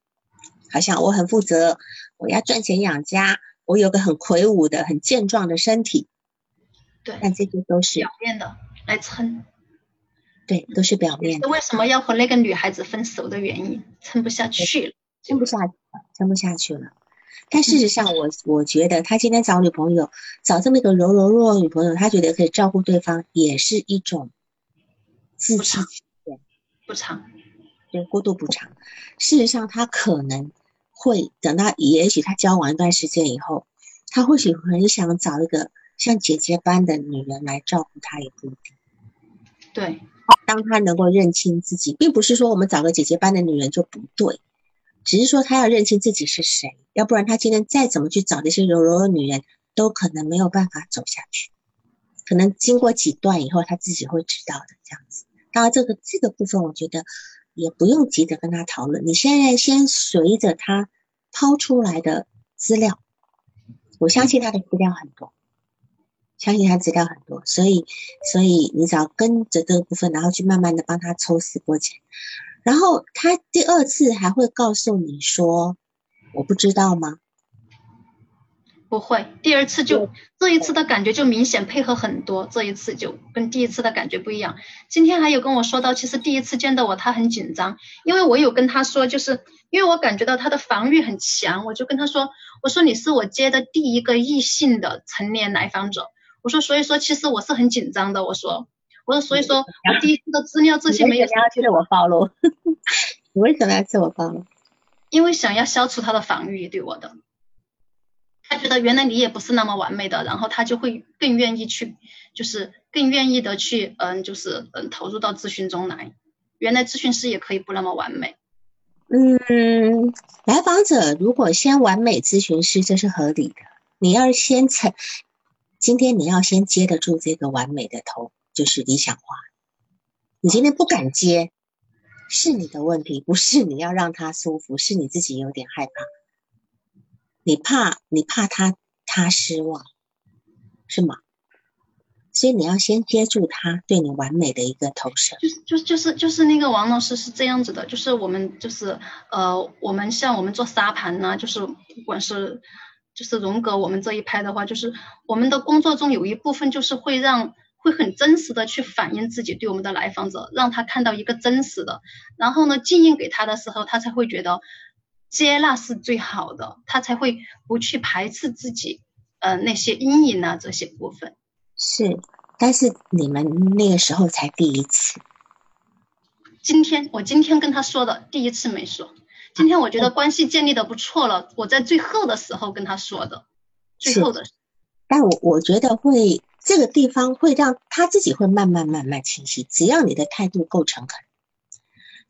好像我很负责，我要赚钱养家，我有个很魁梧的、很健壮的身体，对，但这些都是表面的来撑。对，都是表面的。为什么要和那个女孩子分手的原因？撑不下去了，撑不下去了，撑不下去了。但事实上，我我觉得他今天找女朋友，找这么一个柔柔弱弱女朋友，他觉得可以照顾对方，也是一种自欺欺人，补偿，对，过度补偿。事实上，他可能会等到，也许他交往一段时间以后，他或许很想找一个像姐姐般的女人来照顾他，也不一定。对。当他能够认清自己，并不是说我们找个姐姐般的女人就不对，只是说他要认清自己是谁，要不然他今天再怎么去找那些柔柔的女人，都可能没有办法走下去。可能经过几段以后，他自己会知道的。这样子，当然这个这个部分，我觉得也不用急着跟他讨论。你现在先随着他抛出来的资料，我相信他的资料很多。相信他资料很多，所以，所以你只要跟着这个部分，然后去慢慢的帮他抽丝剥茧，然后他第二次还会告诉你说：“我不知道吗？”不会，第二次就这一次的感觉就明显配合很多，这一次就跟第一次的感觉不一样。今天还有跟我说到，其实第一次见到我他很紧张，因为我有跟他说，就是因为我感觉到他的防御很强，我就跟他说：“我说你是我接的第一个异性的成年来访者。”我说，所以说其实我是很紧张的。我说，我说，所以说我第一次的资料这些没有。你要自我暴露？你为什么要自我暴露？因为想要消除他的防御对我的，他觉得原来你也不是那么完美的，然后他就会更愿意去，就是更愿意的去，嗯，就是嗯投入到咨询中来。原来咨询师也可以不那么完美。嗯，来访者如果先完美咨询师，这是合理的。你要先成。今天你要先接得住这个完美的头，就是理想化。你今天不敢接，是你的问题，不是你要让他舒服，是你自己有点害怕。你怕，你怕他他失望，是吗？所以你要先接住他对你完美的一个投射。就是就是就是就是那个王老师是这样子的，就是我们就是呃，我们像我们做沙盘呢，就是不管是。就是荣格，我们这一派的话，就是我们的工作中有一部分就是会让会很真实的去反映自己对我们的来访者，让他看到一个真实的，然后呢，经营给他的时候，他才会觉得接纳是最好的，他才会不去排斥自己，呃，那些阴影啊这些部分。是，但是你们那个时候才第一次。今天我今天跟他说的第一次没说。今天我觉得关系建立的不错了，我在最后的时候跟他说的，最后的。但我我觉得会这个地方会让他自己会慢慢慢慢清晰，只要你的态度够诚恳，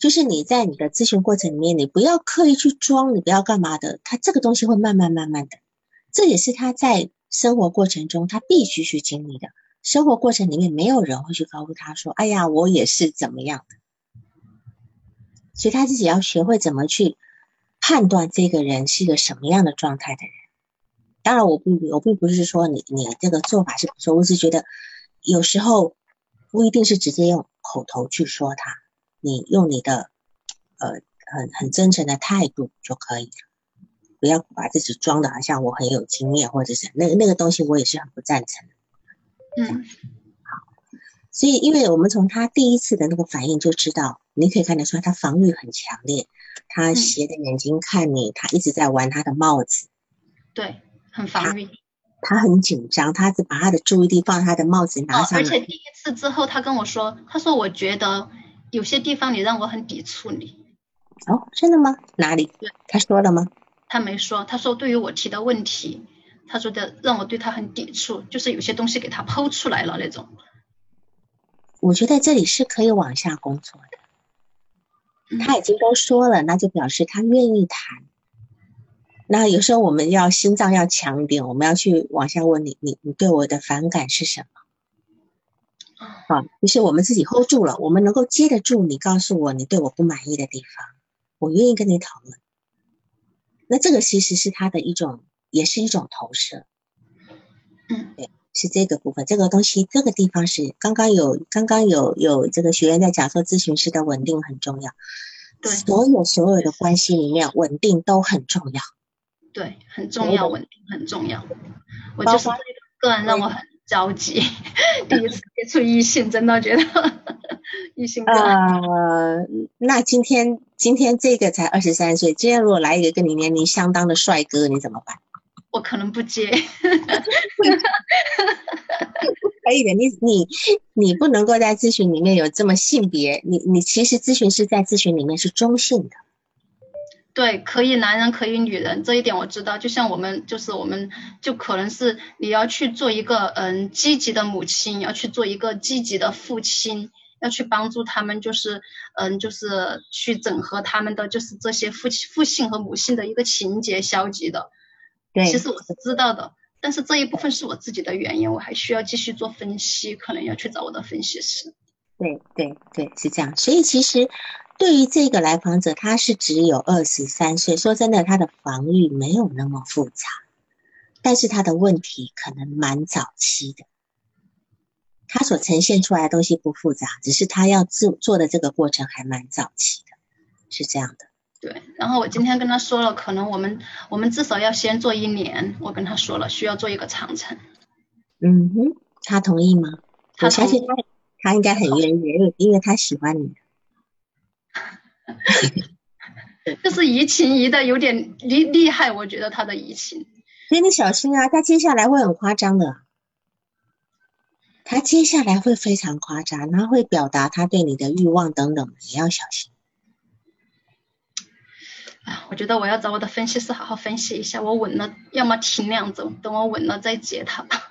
就是你在你的咨询过程里面，你不要刻意去装，你不要干嘛的，他这个东西会慢慢慢慢的，这也是他在生活过程中他必须去经历的。生活过程里面没有人会去告诉他说，哎呀，我也是怎么样的。所以他自己要学会怎么去判断这个人是一个什么样的状态的人。当然，我不，我并不是说你你这个做法是不错，我是觉得有时候不一定是直接用口头去说他，你用你的呃很很真诚的态度就可以了，不要把自己装的好像我很有经验或者是那那个东西，我也是很不赞成的。嗯，好，所以因为我们从他第一次的那个反应就知道。你可以看得出来，他防御很强烈，他斜着眼睛看你，他一直在玩他的帽子，对，很防御，他很紧张，他只把他的注意力放在他的帽子拿上。而且第一次之后，他跟我说，他说我觉得有些地方你让我很抵触你。哦，真的吗？哪里？他说了吗？他没说，他说对于我提的问题，他说的让我对他很抵触，就是有些东西给他抛出来了那种。我觉得这里是可以往下工作的。他已经都说了，那就表示他愿意谈。那有时候我们要心脏要强一点，我们要去往下问你，你你对我的反感是什么？好，就是我们自己 hold 住了，我们能够接得住你告诉我你对我不满意的地方，我愿意跟你讨论。那这个其实是他的一种，也是一种投射。嗯，对，是这个部分，这个东西，这个地方是刚刚有刚刚有有这个学员在讲说，咨询师的稳定很重要。对，所有所有的关系里面，稳定都很重要。对，很重要，稳定很重要。我就是这个个人让我很着急，第一次接触异性，真的觉得 异性。呃，那今天今天这个才二十三岁，今天如果来一个跟你年龄相当的帅哥，你怎么办？我可能不接。可以的，你你你不能够在咨询里面有这么性别，你你其实咨询师在咨询里面是中性的。对，可以男人可以女人，这一点我知道。就像我们就是我们就可能是你要去做一个嗯积极的母亲，要去做一个积极的父亲，要去帮助他们，就是嗯就是去整合他们的就是这些父父性和母性的一个情节消极的。对，其实我是知道的。但是这一部分是我自己的原因，我还需要继续做分析，可能要去找我的分析师。对对对，是这样。所以其实对于这个来访者，他是只有二十三岁，说真的，他的防御没有那么复杂，但是他的问题可能蛮早期的。他所呈现出来的东西不复杂，只是他要做做的这个过程还蛮早期的，是这样的。对，然后我今天跟他说了，可能我们我们至少要先做一年。我跟他说了，需要做一个长城。嗯哼，他同意吗？他相信他，他应该很愿意，因为因为他喜欢你。就是移情移的有点厉厉害，我觉得他的移情。所以你小心啊，他接下来会很夸张的。他接下来会非常夸张，他会表达他对你的欲望等等，你要小心。啊，我觉得我要找我的分析师好好分析一下。我稳了，要么停两周，等我稳了再接他吧。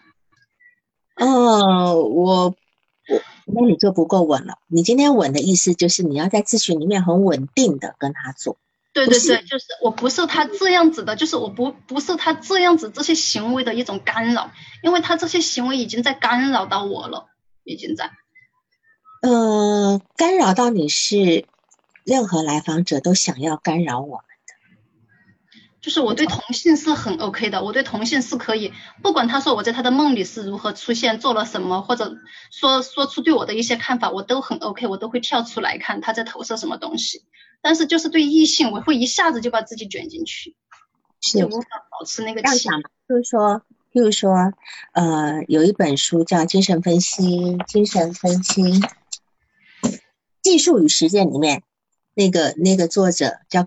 哦，我我那你就不够稳了。你今天稳的意思就是你要在咨询里面很稳定的跟他做。对对对，就是我不受他这样子的，就是我不不受他这样子这些行为的一种干扰，因为他这些行为已经在干扰到我了，已经在。呃，干扰到你是。任何来访者都想要干扰我就是我对同性是很 OK 的，我对同性是可以，不管他说我在他的梦里是如何出现，做了什么，或者说说出对我的一些看法，我都很 OK，我都会跳出来看他在投射什么东西。但是就是对异性，我会一下子就把自己卷进去，是无法保持那个气。就是说，譬如说，呃，有一本书叫《精神分析精神分析技术与实践》里面。那个那个作者叫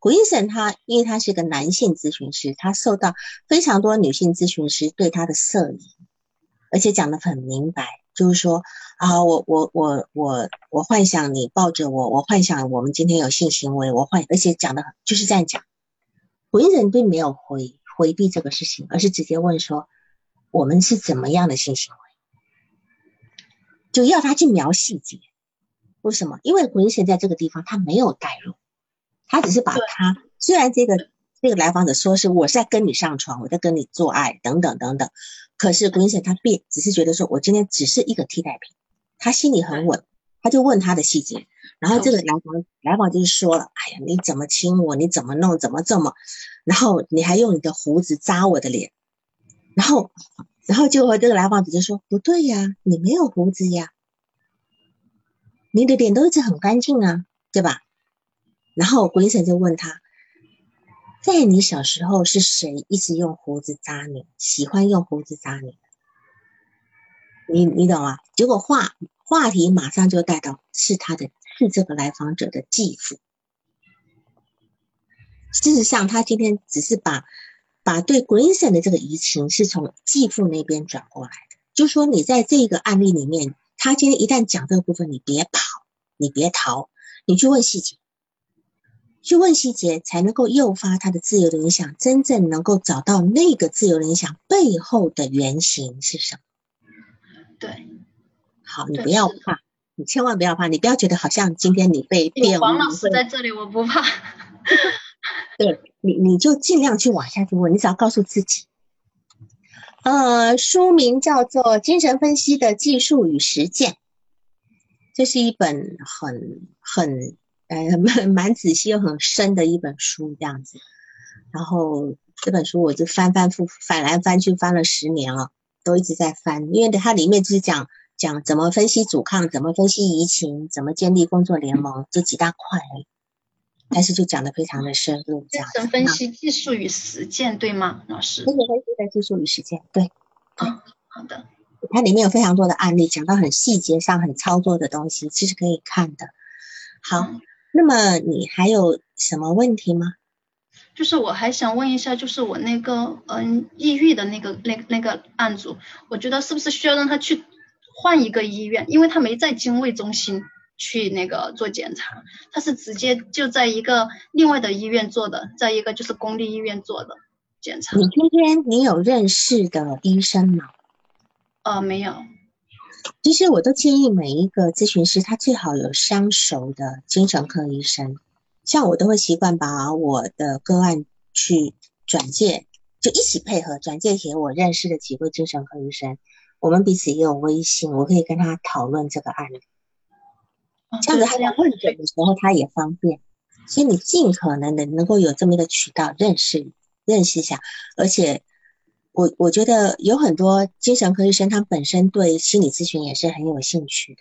Greenson，Greenson 他因为他是个男性咨询师，他受到非常多女性咨询师对他的色疑，而且讲得很明白，就是说啊，我我我我我幻想你抱着我，我幻想我们今天有性行为，我幻，而且讲的就是这样讲。Greenson 并没有回回避这个事情，而是直接问说我们是怎么样的性行为，就要他去描细节。为什么？因为鬼神在这个地方他没有带入，他只是把他虽然这个这个来访者说是我是在跟你上床，我在跟你做爱等等等等，可是鬼神他变只是觉得说我今天只是一个替代品，他心里很稳，他就问他的细节，然后这个来访来访就是说了，哎呀你怎么亲我，你怎么弄，怎么这么，然后你还用你的胡子扎我的脸，然后然后就和这个来访者就说不对呀，你没有胡子呀。你的脸都一直很干净啊，对吧？然后鬼神就问他，在你小时候是谁一直用胡子扎你？喜欢用胡子扎你？你你懂吗？结果话话题马上就带到是他的，是这个来访者的继父。事实上，他今天只是把把对 Greenson 的这个移情是从继父那边转过来的，就说你在这个案例里面。他今天一旦讲这个部分，你别跑，你别逃，你去问细节，去问细节，才能够诱发他的自由的影响，真正能够找到那个自由的影响背后的原型是什么。对，好，你不要怕，你千万不要怕，你不要觉得好像今天你被骗。王老师在这里，我不怕。对你，你就尽量去往下去问，你只要告诉自己。呃，书名叫做《精神分析的技术与实践》，这是一本很很呃蛮蛮仔细又很深的一本书，这样子。然后这本书我就翻翻复翻来翻去翻了十年了，都一直在翻，因为它里面就是讲讲怎么分析阻抗，怎么分析移情，怎么建立工作联盟这几大块，但是就讲的非常的深入。精神分析技术与实践，对吗，老师？精神分析的技术与实践，对。啊，好的。它里面有非常多的案例，讲到很细节上、很操作的东西，其实可以看的。好，那么你还有什么问题吗？就是我还想问一下，就是我那个嗯抑郁的那个那那个案主，我觉得是不是需要让他去换一个医院？因为他没在精卫中心去那个做检查，他是直接就在一个另外的医院做的，在一个就是公立医院做的检查。你今天你有认识的医生吗？呃，没有。其实我都建议每一个咨询师，他最好有相熟的精神科医生。像我都会习惯把我的个案去转介，就一起配合转介给我认识的几位精神科医生。我们彼此也有微信，我可以跟他讨论这个案例。这样子他在问诊的时候他也方便。所以你尽可能的能够有这么一个渠道认识认识一下，而且。我我觉得有很多精神科医生，他本身对心理咨询也是很有兴趣的，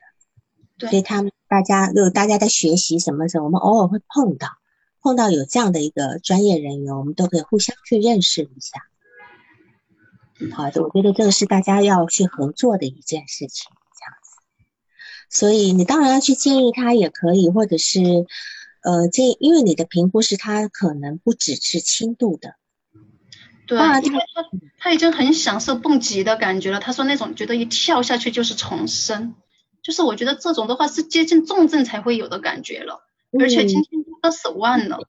对，所以他们大家就大家在学习什么时候，我们偶尔会碰到，碰到有这样的一个专业人员，我们都可以互相去认识一下。好的，我觉得这个是大家要去合作的一件事情，这样子。所以你当然要去建议他也可以，或者是呃建，因为你的评估是他可能不只是轻度的。对，因为他他已经很享受蹦极的感觉了。他说那种觉得一跳下去就是重生，就是我觉得这种的话是接近重症才会有的感觉了。而且今天都手腕了，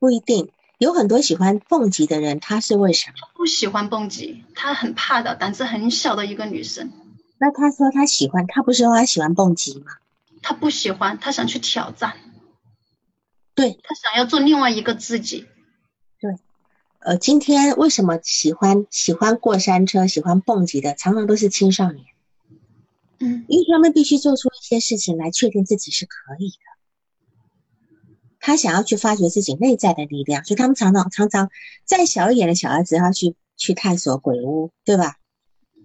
不一定有很多喜欢蹦极的人，他是为啥？他不喜欢蹦极，他很怕的，胆子很小的一个女生。那他说他喜欢，他不是说他喜欢蹦极吗？他不喜欢，他想去挑战。对他想要做另外一个自己。呃，今天为什么喜欢喜欢过山车、喜欢蹦极的，常常都是青少年。嗯，因为他们必须做出一些事情来确定自己是可以的。他想要去发掘自己内在的力量，所以他们常常常常再小一点的小孩子，要去去探索鬼屋，对吧？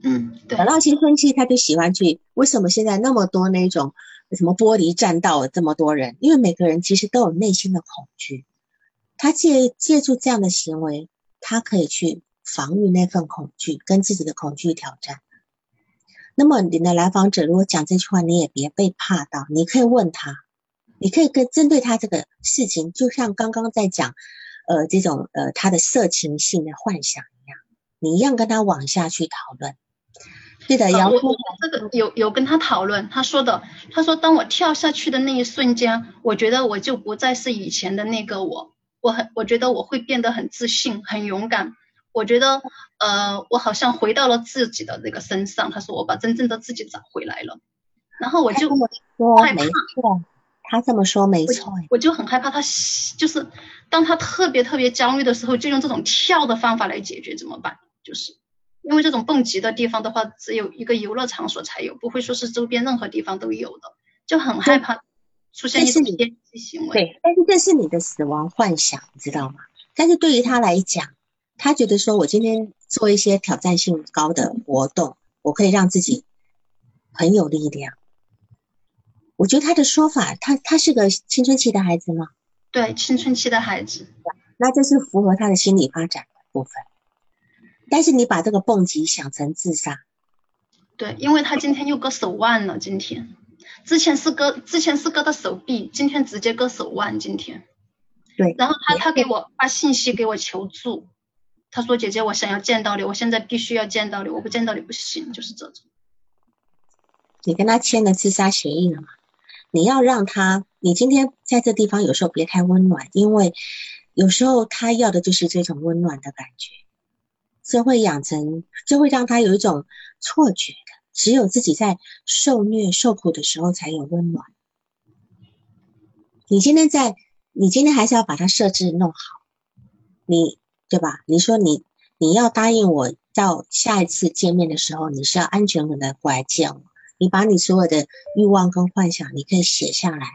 嗯，对。等到青春期，他就喜欢去。为什么现在那么多那种什么玻璃栈道这么多人？因为每个人其实都有内心的恐惧。他借借助这样的行为，他可以去防御那份恐惧，跟自己的恐惧挑战。那么你的来访者如果讲这句话，你也别被怕到，你可以问他，你可以跟针对他这个事情，就像刚刚在讲，呃，这种呃他的色情性的幻想一样，你一样跟他往下去讨论。对的，杨峰，这个有有跟他讨论，他说的，他说当我跳下去的那一瞬间，我觉得我就不再是以前的那个我。我很，我觉得我会变得很自信，很勇敢。我觉得，呃，我好像回到了自己的那个身上。他说，我把真正的自己找回来了。然后我就害怕。他这么说没错。我就很害怕他，就是当他特别特别焦虑的时候，就用这种跳的方法来解决，怎么办？就是因为这种蹦极的地方的话，只有一个游乐场所才有，不会说是周边任何地方都有的，就很害怕。出现一些行为，对，但是这是你的死亡幻想，你知道吗？但是对于他来讲，他觉得说我今天做一些挑战性高的活动，我可以让自己很有力量。我觉得他的说法，他他是个青春期的孩子吗？对，青春期的孩子，那这是符合他的心理发展的部分。但是你把这个蹦极想成自杀，对，因为他今天又割手腕了，今天。之前是割，之前是割的手臂，今天直接割手腕。今天，对，然后他他给我发信息给我求助，他说姐姐我想要见到你，我现在必须要见到你，我不见到你不行，就是这种。你跟他签了自杀协议了吗？你要让他，你今天在这地方有时候别太温暖，因为有时候他要的就是这种温暖的感觉，这会养成，这会让他有一种错觉的。只有自己在受虐受苦的时候才有温暖。你今天在，你今天还是要把它设置弄好，你对吧？你说你你要答应我，到下一次见面的时候，你是要安全的过来见我。你把你所有的欲望跟幻想，你可以写下来，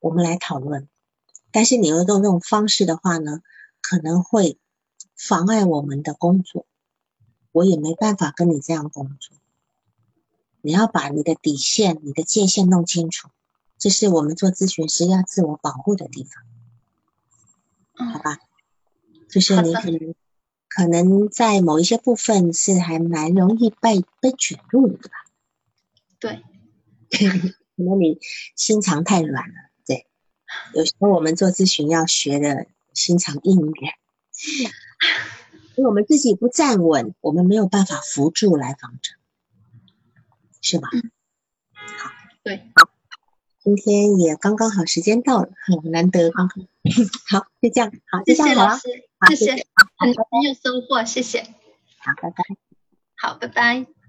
我们来讨论。但是你用这种方式的话呢，可能会妨碍我们的工作，我也没办法跟你这样工作。你要把你的底线、你的界限弄清楚，这是我们做咨询师要自我保护的地方，好吧？就是你可能可能在某一些部分是还蛮容易被被卷入的，对吧？对，可能你心肠太软了。对，有时候我们做咨询要学的心肠硬一点，因为我们自己不站稳，我们没有办法扶住来访者。是吧？好，对，今天也刚刚好，时间到了，很 难得，刚刚 好，就这样，好，谢谢老师，谢谢，很很有收获，谢谢，好，拜拜，好，拜拜。